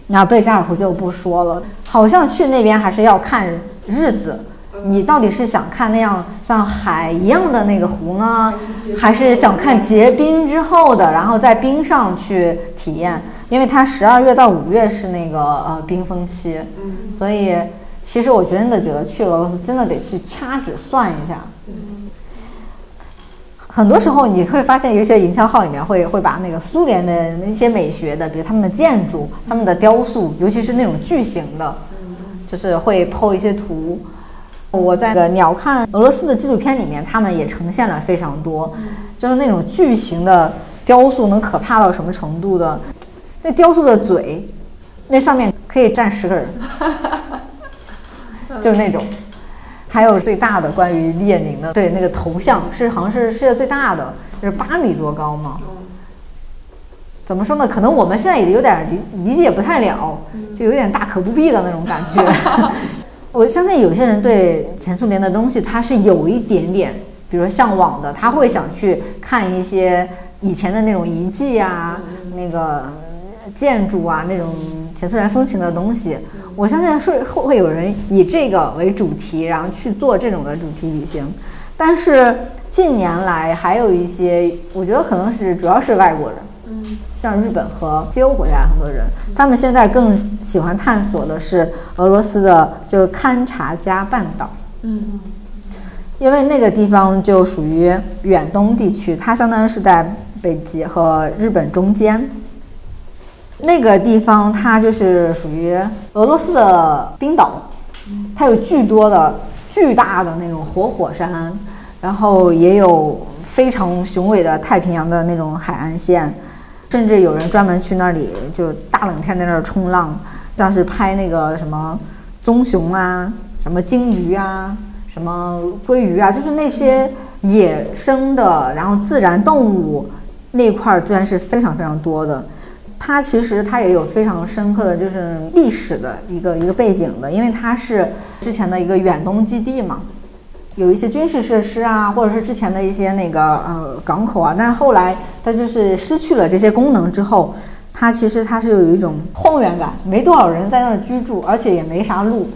那贝加尔湖就不说了，好像去那边还是要看日子。你到底是想看那样像海一样的那个湖呢，还是想看结冰之后的，然后在冰上去体验？因为它十二月到五月是那个呃冰封期，所以其实我真的觉得去俄罗斯真的得去掐指算一下。很多时候你会发现，有一些营销号里面会会把那个苏联的那些美学的，比如他们的建筑、他们的雕塑，尤其是那种巨型的，就是会 PO 一些图。我在个鸟瞰俄罗斯的纪录片里面，他们也呈现了非常多，就是那种巨型的雕塑能可怕到什么程度的？那雕塑的嘴，那上面可以站十个人，就是那种。还有最大的关于列宁的，对那个头像是好像是世界最大的，就是八米多高嘛。怎么说呢？可能我们现在也有点理理解不太了，就有点大可不必的那种感觉。我相信有些人对前苏联的东西，他是有一点点，比如说向往的，他会想去看一些以前的那种遗迹啊，那个建筑啊，那种前苏联风情的东西。我相信是会会有人以这个为主题，然后去做这种的主题旅行。但是近年来还有一些，我觉得可能是主要是外国人。像日本和西欧国家很多人，他们现在更喜欢探索的是俄罗斯的，就是勘察加半岛。嗯，因为那个地方就属于远东地区，它相当于是在北极和日本中间。那个地方它就是属于俄罗斯的冰岛，它有巨多的巨大的那种活火山，然后也有非常雄伟的太平洋的那种海岸线。甚至有人专门去那里，就大冷天在那儿冲浪，像是拍那个什么棕熊啊、什么鲸鱼啊、什么鲑鱼啊，就是那些野生的，然后自然动物那块儿，自然是非常非常多的。它其实它也有非常深刻的就是历史的一个一个背景的，因为它是之前的一个远东基地嘛。有一些军事设施啊，或者是之前的一些那个呃港口啊，但是后来它就是失去了这些功能之后，它其实它是有一种荒原感，没多少人在那儿居住，而且也没啥路。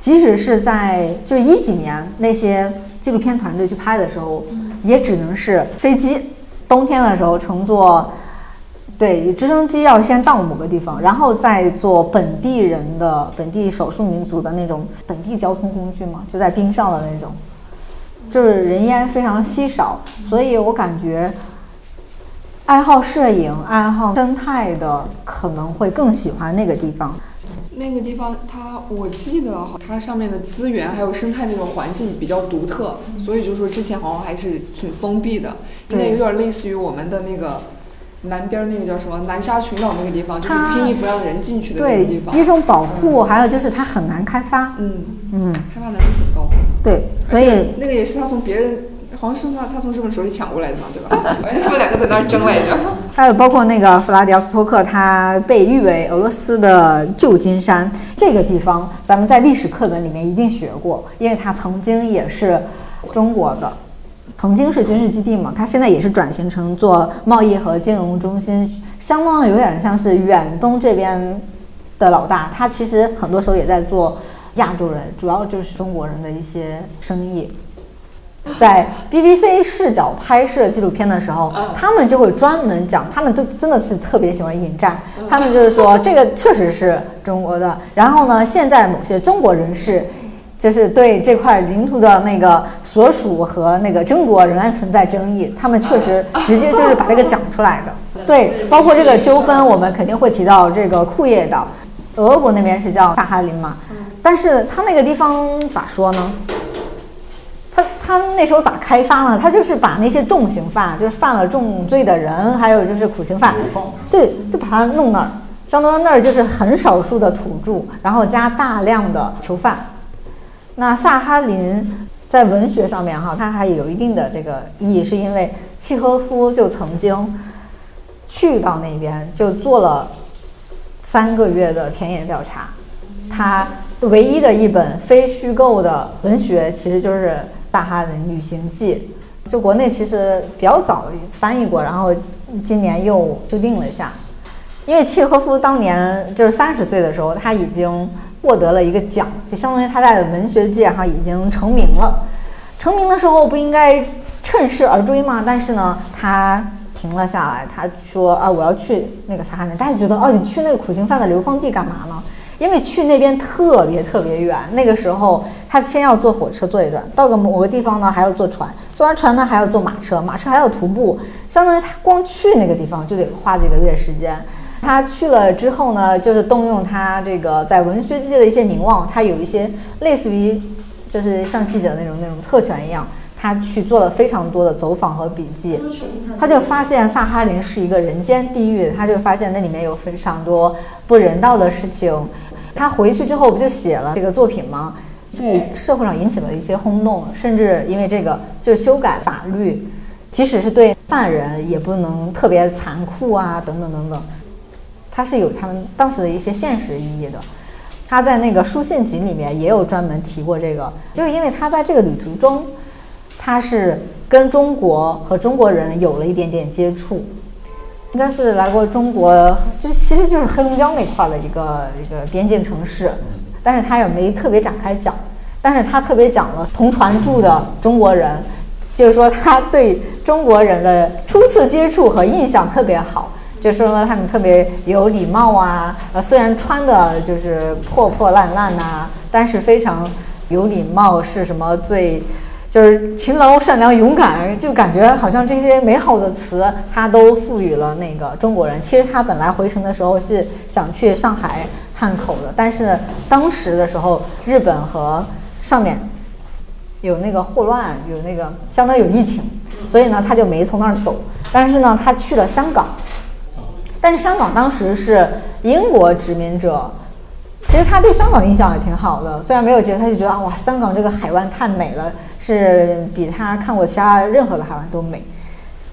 即使是在就一几年那些纪录片团队去拍的时候，也只能是飞机，冬天的时候乘坐，对，直升机要先到某个地方，然后再坐本地人的本地少数民族的那种本地交通工具嘛，就在冰上的那种。就是人烟非常稀少，所以我感觉爱好摄影、爱好生态的可能会更喜欢那个地方。那个地方，它我记得它上面的资源还有生态那种环境比较独特，所以就说之前好像还是挺封闭的，应该有点类似于我们的那个。南边那个叫什么南沙群岛那个地方，就是轻易不让人进去的那个地方。一种保护，还有就是它很难开发。嗯嗯，开发难度很高。对，所以那个也是他从别人，好像是他他从日本手里抢过来的嘛，对吧？反 正他们两个在那儿争来着。还有包括那个弗拉迪奥斯托克，他被誉为俄罗斯的旧金山。这个地方咱们在历史课本里面一定学过，因为它曾经也是中国的。曾经是军事基地嘛，它现在也是转型成做贸易和金融中心，相当有点像是远东这边的老大。他其实很多时候也在做亚洲人，主要就是中国人的一些生意。在 BBC 视角拍摄纪录片的时候，他们就会专门讲，他们都真的是特别喜欢引战。他们就是说，这个确实是中国的。然后呢，现在某些中国人士。就是对这块领土的那个所属和那个中国仍然存在争议，他们确实直接就是把这个讲出来的。对，包括这个纠纷，我们肯定会提到这个库页岛，俄国那边是叫萨哈林嘛，但是他那个地方咋说呢？他他他那时候咋开发呢？他就是把那些重刑犯，就是犯了重罪的人，还有就是苦刑犯，对，就把他弄那儿，相当于那儿就是很少数的土著，然后加大量的囚犯。那萨哈林在文学上面哈，它还有一定的这个意义，是因为契诃夫就曾经去到那边，就做了三个月的田野调查。他唯一的一本非虚构的文学，其实就是《大哈林旅行记》，就国内其实比较早翻译过，然后今年又修订了一下。因为契诃夫当年就是三十岁的时候，他已经。获得了一个奖，就相当于他在文学界哈已经成名了。成名的时候不应该趁势而追吗？但是呢，他停了下来，他说啊，我要去那个萨哈林。大家觉得哦，你去那个苦行犯的流放地干嘛呢？因为去那边特别特别远。那个时候他先要坐火车坐一段，到个某个地方呢还要坐船，坐完船呢还要坐马车，马车还要徒步，相当于他光去那个地方就得花几个月时间。他去了之后呢，就是动用他这个在文学界的一些名望，他有一些类似于就是像记者那种那种特权一样，他去做了非常多的走访和笔记。他就发现萨哈林是一个人间地狱，他就发现那里面有非常多不人道的事情。他回去之后不就写了这个作品吗？在社会上引起了一些轰动，甚至因为这个就修改法律，即使是对犯人也不能特别残酷啊，等等等等。他是有他们当时的一些现实意义的，他在那个书信集里面也有专门提过这个，就是因为他在这个旅途中，他是跟中国和中国人有了一点点接触，应该是来过中国，就其实就是黑龙江那块的一个一个边境城市，但是他也没特别展开讲，但是他特别讲了同船住的中国人，就是说他对中国人的初次接触和印象特别好。就说他们特别有礼貌啊，呃，虽然穿的就是破破烂烂呐，但是非常有礼貌，是什么最，就是勤劳、善良、勇敢，就感觉好像这些美好的词，他都赋予了那个中国人。其实他本来回程的时候是想去上海汉口的，但是当时的时候，日本和上面有那个霍乱，有那个相当有疫情，所以呢，他就没从那儿走。但是呢，他去了香港。但是香港当时是英国殖民者，其实他对香港印象也挺好的。虽然没有结，他就觉得哇，香港这个海湾太美了，是比他看过其他任何的海湾都美。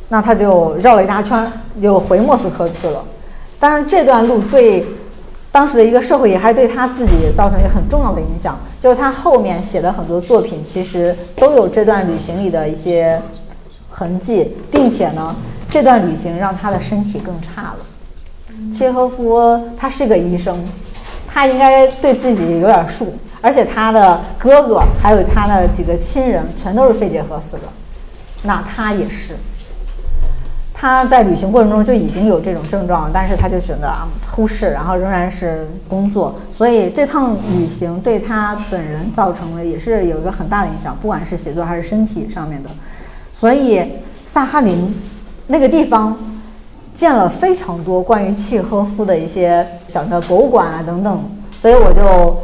那他就绕了一大圈，又回莫斯科去了。当然，这段路对当时的一个社会，也还对他自己造成一个很重要的影响。就是他后面写的很多作品，其实都有这段旅行里的一些痕迹，并且呢，这段旅行让他的身体更差了。契诃夫他是个医生，他应该对自己有点数，而且他的哥哥还有他的几个亲人全都是肺结核死的，那他也是。他在旅行过程中就已经有这种症状了，但是他就选择啊忽视，然后仍然是工作，所以这趟旅行对他本人造成了也是有一个很大的影响，不管是写作还是身体上面的。所以萨哈林那个地方。建了非常多关于契诃夫的一些小的博物馆啊等等，所以我就，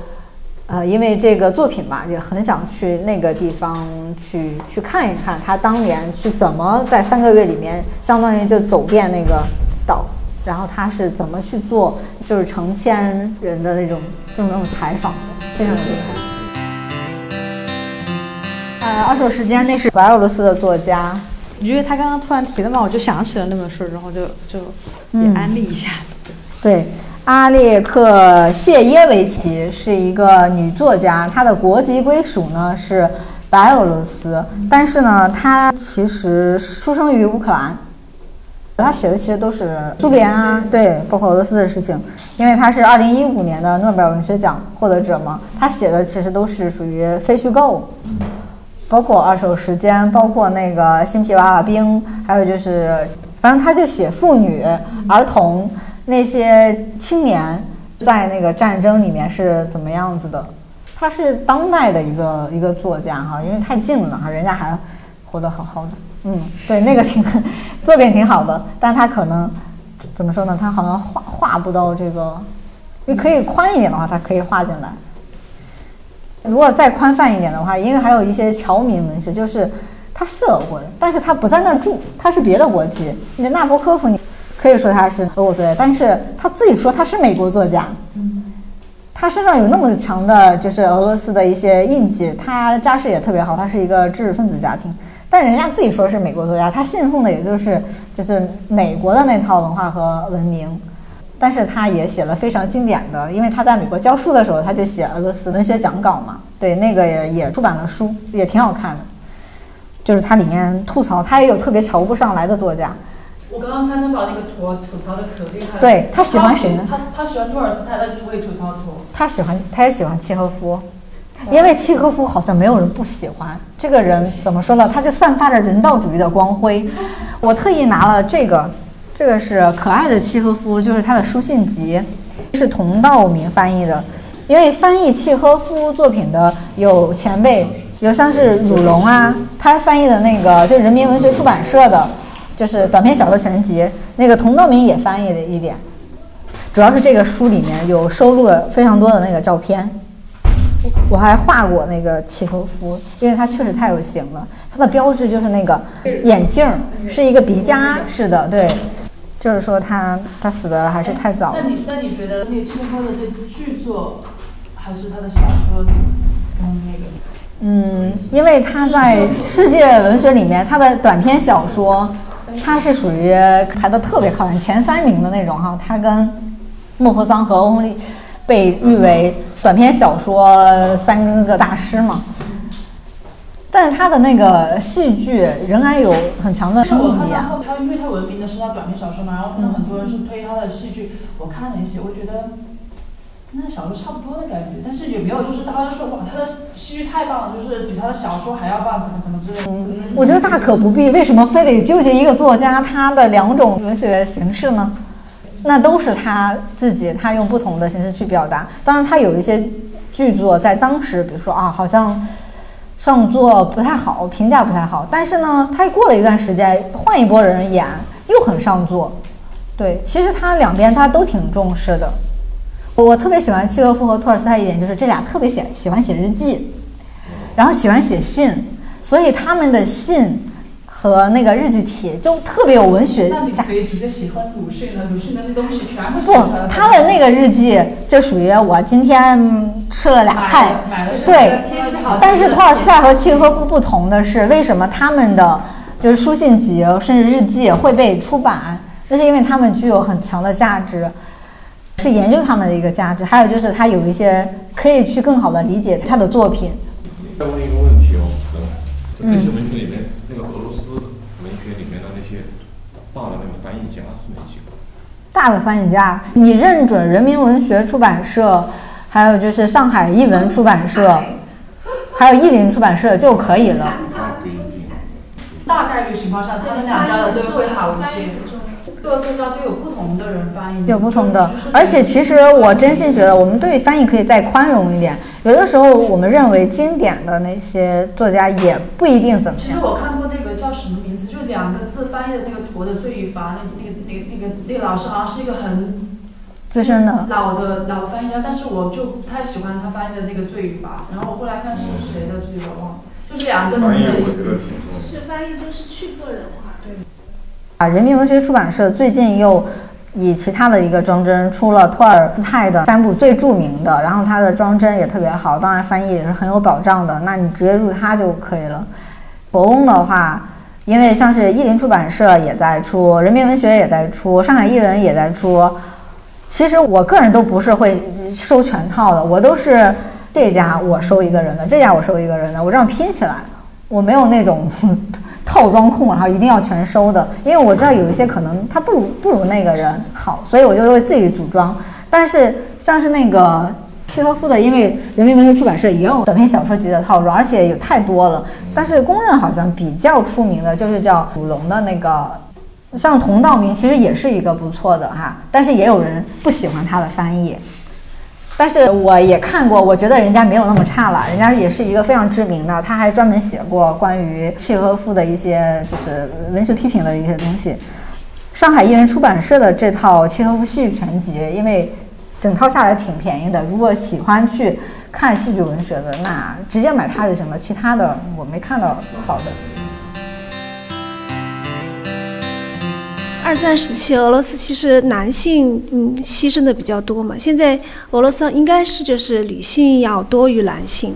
呃，因为这个作品嘛，也很想去那个地方去去看一看他当年去怎么在三个月里面，相当于就走遍那个岛，然后他是怎么去做，就是成千人的那种这种那种采访，非常厉害。呃，二手时间那是白俄罗斯的作家。因为他刚刚突然提的嘛，我就想起了那本书，然后就就也安利一下。对，阿列克谢耶维奇是一个女作家，她的国籍归属呢是白俄罗斯，但是呢，她其实出生于乌克兰。她写的其实都是苏联啊，对，包括俄罗斯的事情。因为她是二零一五年的诺贝尔文学奖获得者嘛，她写的其实都是属于非虚构。包括二手时间，包括那个新皮娃娃兵，还有就是，反正她就写妇女、儿童那些青年在那个战争里面是怎么样子的。他是当代的一个一个作家哈，因为太近了哈，人家还活得好好的。嗯，对，那个挺 作品挺好的，但他可能怎么说呢？他好像画画不到这个，你可以宽一点的话，他可以画进来。如果再宽泛一点的话，因为还有一些侨民文学，就是他是俄国人，但是他不在那儿住，他是别的国籍。那纳博科夫，你可以说他是俄国作家，但是他自己说他是美国作家。他身上有那么强的，就是俄罗斯的一些印记。他家世也特别好，他是一个知识分子家庭，但人家自己说是美国作家，他信奉的也就是就是美国的那套文化和文明。但是他也写了非常经典的，因为他在美国教书的时候，他就写俄罗斯文学讲稿嘛。对，那个也也出版了书，也挺好看的。就是他里面吐槽，他也有特别瞧不上来的作家。我刚刚看他把那个图吐槽的可厉害了。对他喜欢谁呢？他他喜欢托尔斯泰，他就会吐槽图。他喜欢，他也喜欢契诃夫，因为契诃夫好像没有人不喜欢这个人。怎么说呢？他就散发着人道主义的光辉。我特意拿了这个。这个是可爱的契诃夫，就是他的书信集，是佟道明翻译的。因为翻译契诃夫作品的有前辈，有像是汝龙啊，他翻译的那个就是人民文学出版社的，就是短篇小说全集。那个童道明也翻译了一点，主要是这个书里面有收录了非常多的那个照片。我还画过那个契诃夫，因为他确实太有型了。他的标志就是那个眼镜，是一个鼻夹式的，对。就是说他他死的还是太早了。那你那你觉得那个契诃夫的这剧作，还是他的小说嗯那个？嗯，因为他在世界文学里面，他的短篇小说，他是属于排的特别靠前前三名的那种哈。他跟莫泊桑和欧亨利被誉为短篇小说三个大师嘛。但是他的那个戏剧仍然有很强的生命力啊！他因为他闻名的是他短篇小说嘛，然后可能很多人是推他的戏剧。我看了一些，我觉得跟小说差不多的感觉，但是也没有就是大家说哇，他的戏剧太棒了，就是比他的小说还要棒，怎么怎么之类的。我觉得大可不必，为什么非得纠结一个作家他的两种文学形式呢？那都是他自己，他用不同的形式去表达。当然，他有一些剧作在当时，比如说啊，好像。上座不太好，评价不太好，但是呢，他过了一段时间，换一波人演，又很上座。对，其实他两边他都挺重视的。我特别喜欢契诃夫和托尔斯泰一点，就是这俩特别喜喜欢写日记，然后喜欢写信，所以他们的信。和那个日记体就特别有文学。那你可以直接喜欢鲁迅的，鲁迅的那东西全部写不，他的那个日记就属于我今天吃了俩菜。对，但是托尔斯泰和契诃夫不同的是，为什么他们的就是书信集甚至日记会被出版？那是因为他们具有很强的价值，是研究他们的一个价值。还有就是他有一些可以去更好的理解他的作品。再问一个问题哦，这些文学里面。那个俄罗斯文学里面的那些大的那个翻译家是哪几个？大的翻译家，你认准人民文学出版社，还有就是上海译文出版社，还有译林出版社就可以了。大概率情况下，他们两家的都会好一些。各各家都有不同的人翻译，有不同的。而且其实我真心觉得，我们对翻译可以再宽容一点。有的时候，我们认为经典的那些作家也不一定怎么样。其实我看过那个叫什么名字，就两个字翻译的那个《驼的罪与罚》，那那个那个那个那个老师好像是一个很资深的老的老的翻译家，但是我就不太喜欢他翻译的那个《罪与罚》。然后我后来看是谁的，自己我忘了，就是两个字的。是翻译就是去个人化，对。啊，人民文学出版社最近又以其他的一个装帧出了托尔斯泰的三部最著名的，然后它的装帧也特别好，当然翻译也是很有保障的，那你直接入它就可以了。博翁的话，因为像是译林出版社也在出，人民文学也在出，上海译文也在出，其实我个人都不是会收全套的，我都是这家我收一个人的，这家我收一个人的，我这样拼起来，我没有那种。套装控，然后一定要全收的，因为我知道有一些可能他不如不如那个人好，所以我就会自己组装。但是像是那个契诃夫的，因为人民文学出版社也有短篇小说集的套装，而且有太多了。但是公认好像比较出名的就是叫古龙的那个，像佟道明其实也是一个不错的哈，但是也有人不喜欢他的翻译。但是我也看过，我觉得人家没有那么差了，人家也是一个非常知名的，他还专门写过关于契诃夫的一些就是文学批评的一些东西。上海译文出版社的这套契诃夫戏剧全集，因为整套下来挺便宜的，如果喜欢去看戏剧文学的，那直接买它就行了。其他的我没看到好的。二战时期，俄罗斯其实男性嗯牺牲的比较多嘛。现在俄罗斯应该是就是女性要多于男性。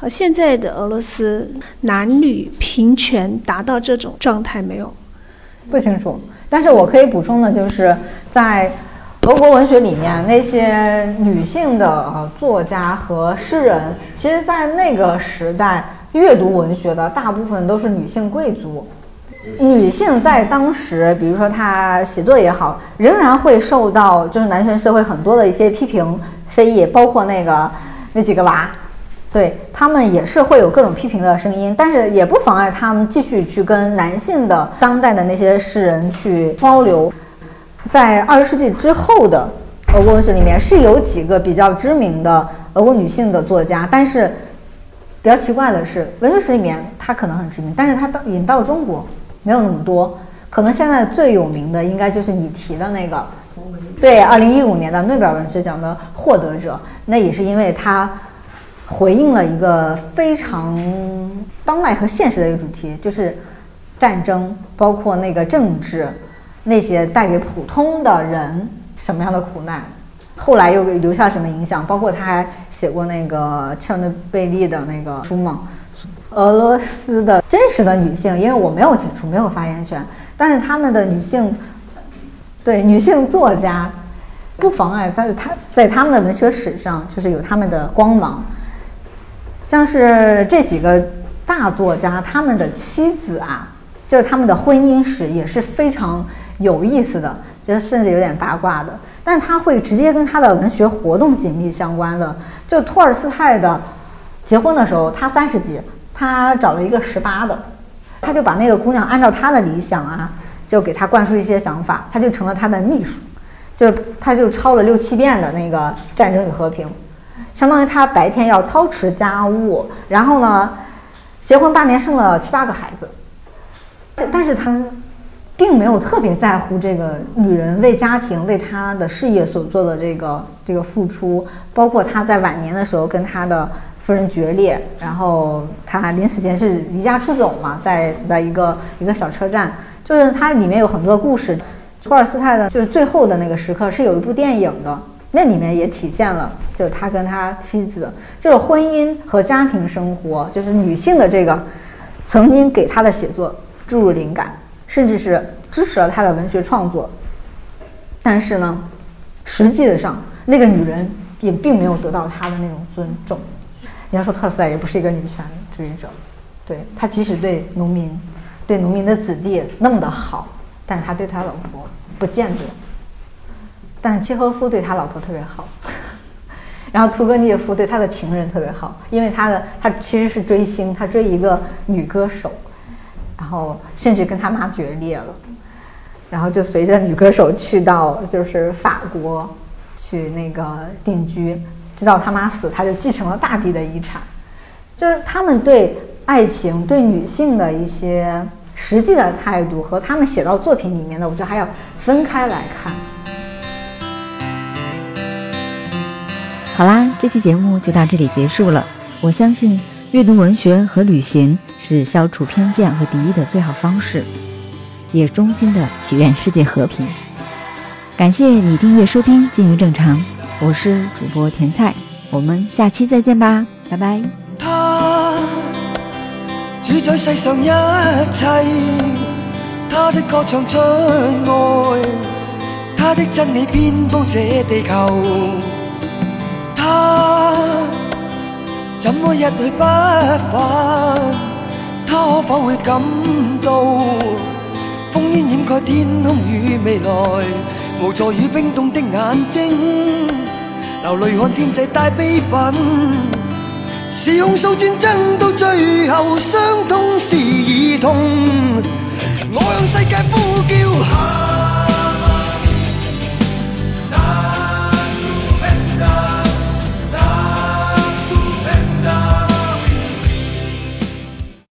呃，现在的俄罗斯男女平权达到这种状态没有？不清楚。但是我可以补充的就是，在俄国文学里面，那些女性的作家和诗人，其实，在那个时代阅读文学的大部分都是女性贵族。女性在当时，比如说她写作也好，仍然会受到就是男权社会很多的一些批评非议，包括那个那几个娃，对他们也是会有各种批评的声音，但是也不妨碍他们继续去跟男性的当代的那些诗人去交流。在二十世纪之后的俄国文学里面，是有几个比较知名的俄国女性的作家，但是比较奇怪的是，文学史里面她可能很知名，但是她到引到中国。没有那么多，可能现在最有名的应该就是你提的那个，对，二零一五年的诺贝尔文学奖的获得者，那也是因为他回应了一个非常当代和现实的一个主题，就是战争，包括那个政治，那些带给普通的人什么样的苦难，后来又留下什么影响，包括他还写过那个切尔诺贝利的那个书嘛。俄罗斯的真实的女性，因为我没有接触，没有发言权。但是他们的女性，对女性作家，不妨碍，但是他在他们的文学史上就是有他们的光芒。像是这几个大作家，他们的妻子啊，就是他们的婚姻史也是非常有意思的，就甚至有点八卦的。但他会直接跟他的文学活动紧密相关的。就托尔斯泰的结婚的时候，他三十几。他找了一个十八的，他就把那个姑娘按照他的理想啊，就给他灌输一些想法，他就成了他的秘书，就他就抄了六七遍的那个《战争与和平》，相当于他白天要操持家务，然后呢，结婚八年生了七八个孩子，但是他并没有特别在乎这个女人为家庭为他的事业所做的这个这个付出，包括他在晚年的时候跟他的。夫人决裂，然后他临死前是离家出走嘛，在死在一个一个小车站，就是它里面有很多故事。托尔斯泰的，就是最后的那个时刻是有一部电影的，那里面也体现了，就他跟他妻子，就是婚姻和家庭生活，就是女性的这个，曾经给他的写作注入灵感，甚至是支持了他的文学创作。但是呢，实际上那个女人也并没有得到他的那种尊重。你要说特斯拉也不是一个女权主义者，对他即使对农民、对农民的子弟那么的好，但是他对他老婆不见得。但是契诃夫对他老婆特别好，然后屠格涅夫对他的情人特别好，因为他的他其实是追星，他追一个女歌手，然后甚至跟他妈决裂了，然后就随着女歌手去到就是法国去那个定居。直到他妈死，他就继承了大笔的遗产。就是他们对爱情、对女性的一些实际的态度，和他们写到作品里面的，我觉得还要分开来看。好啦，这期节目就到这里结束了。我相信阅读文学和旅行是消除偏见和敌意的最好方式，也衷心的祈愿世界和平。感谢你订阅收听《进入正常》。我是主播甜菜，我们下期再见吧，拜拜。他主宰世上一切，他的歌唱出爱，他的真理遍布这地球。他怎么一去不返？他可否会感到烽烟掩盖天空与未来，无助与冰冻的眼睛。流泪看天际带悲愤，是控诉战争到最后，伤痛是儿童。我向世界呼叫。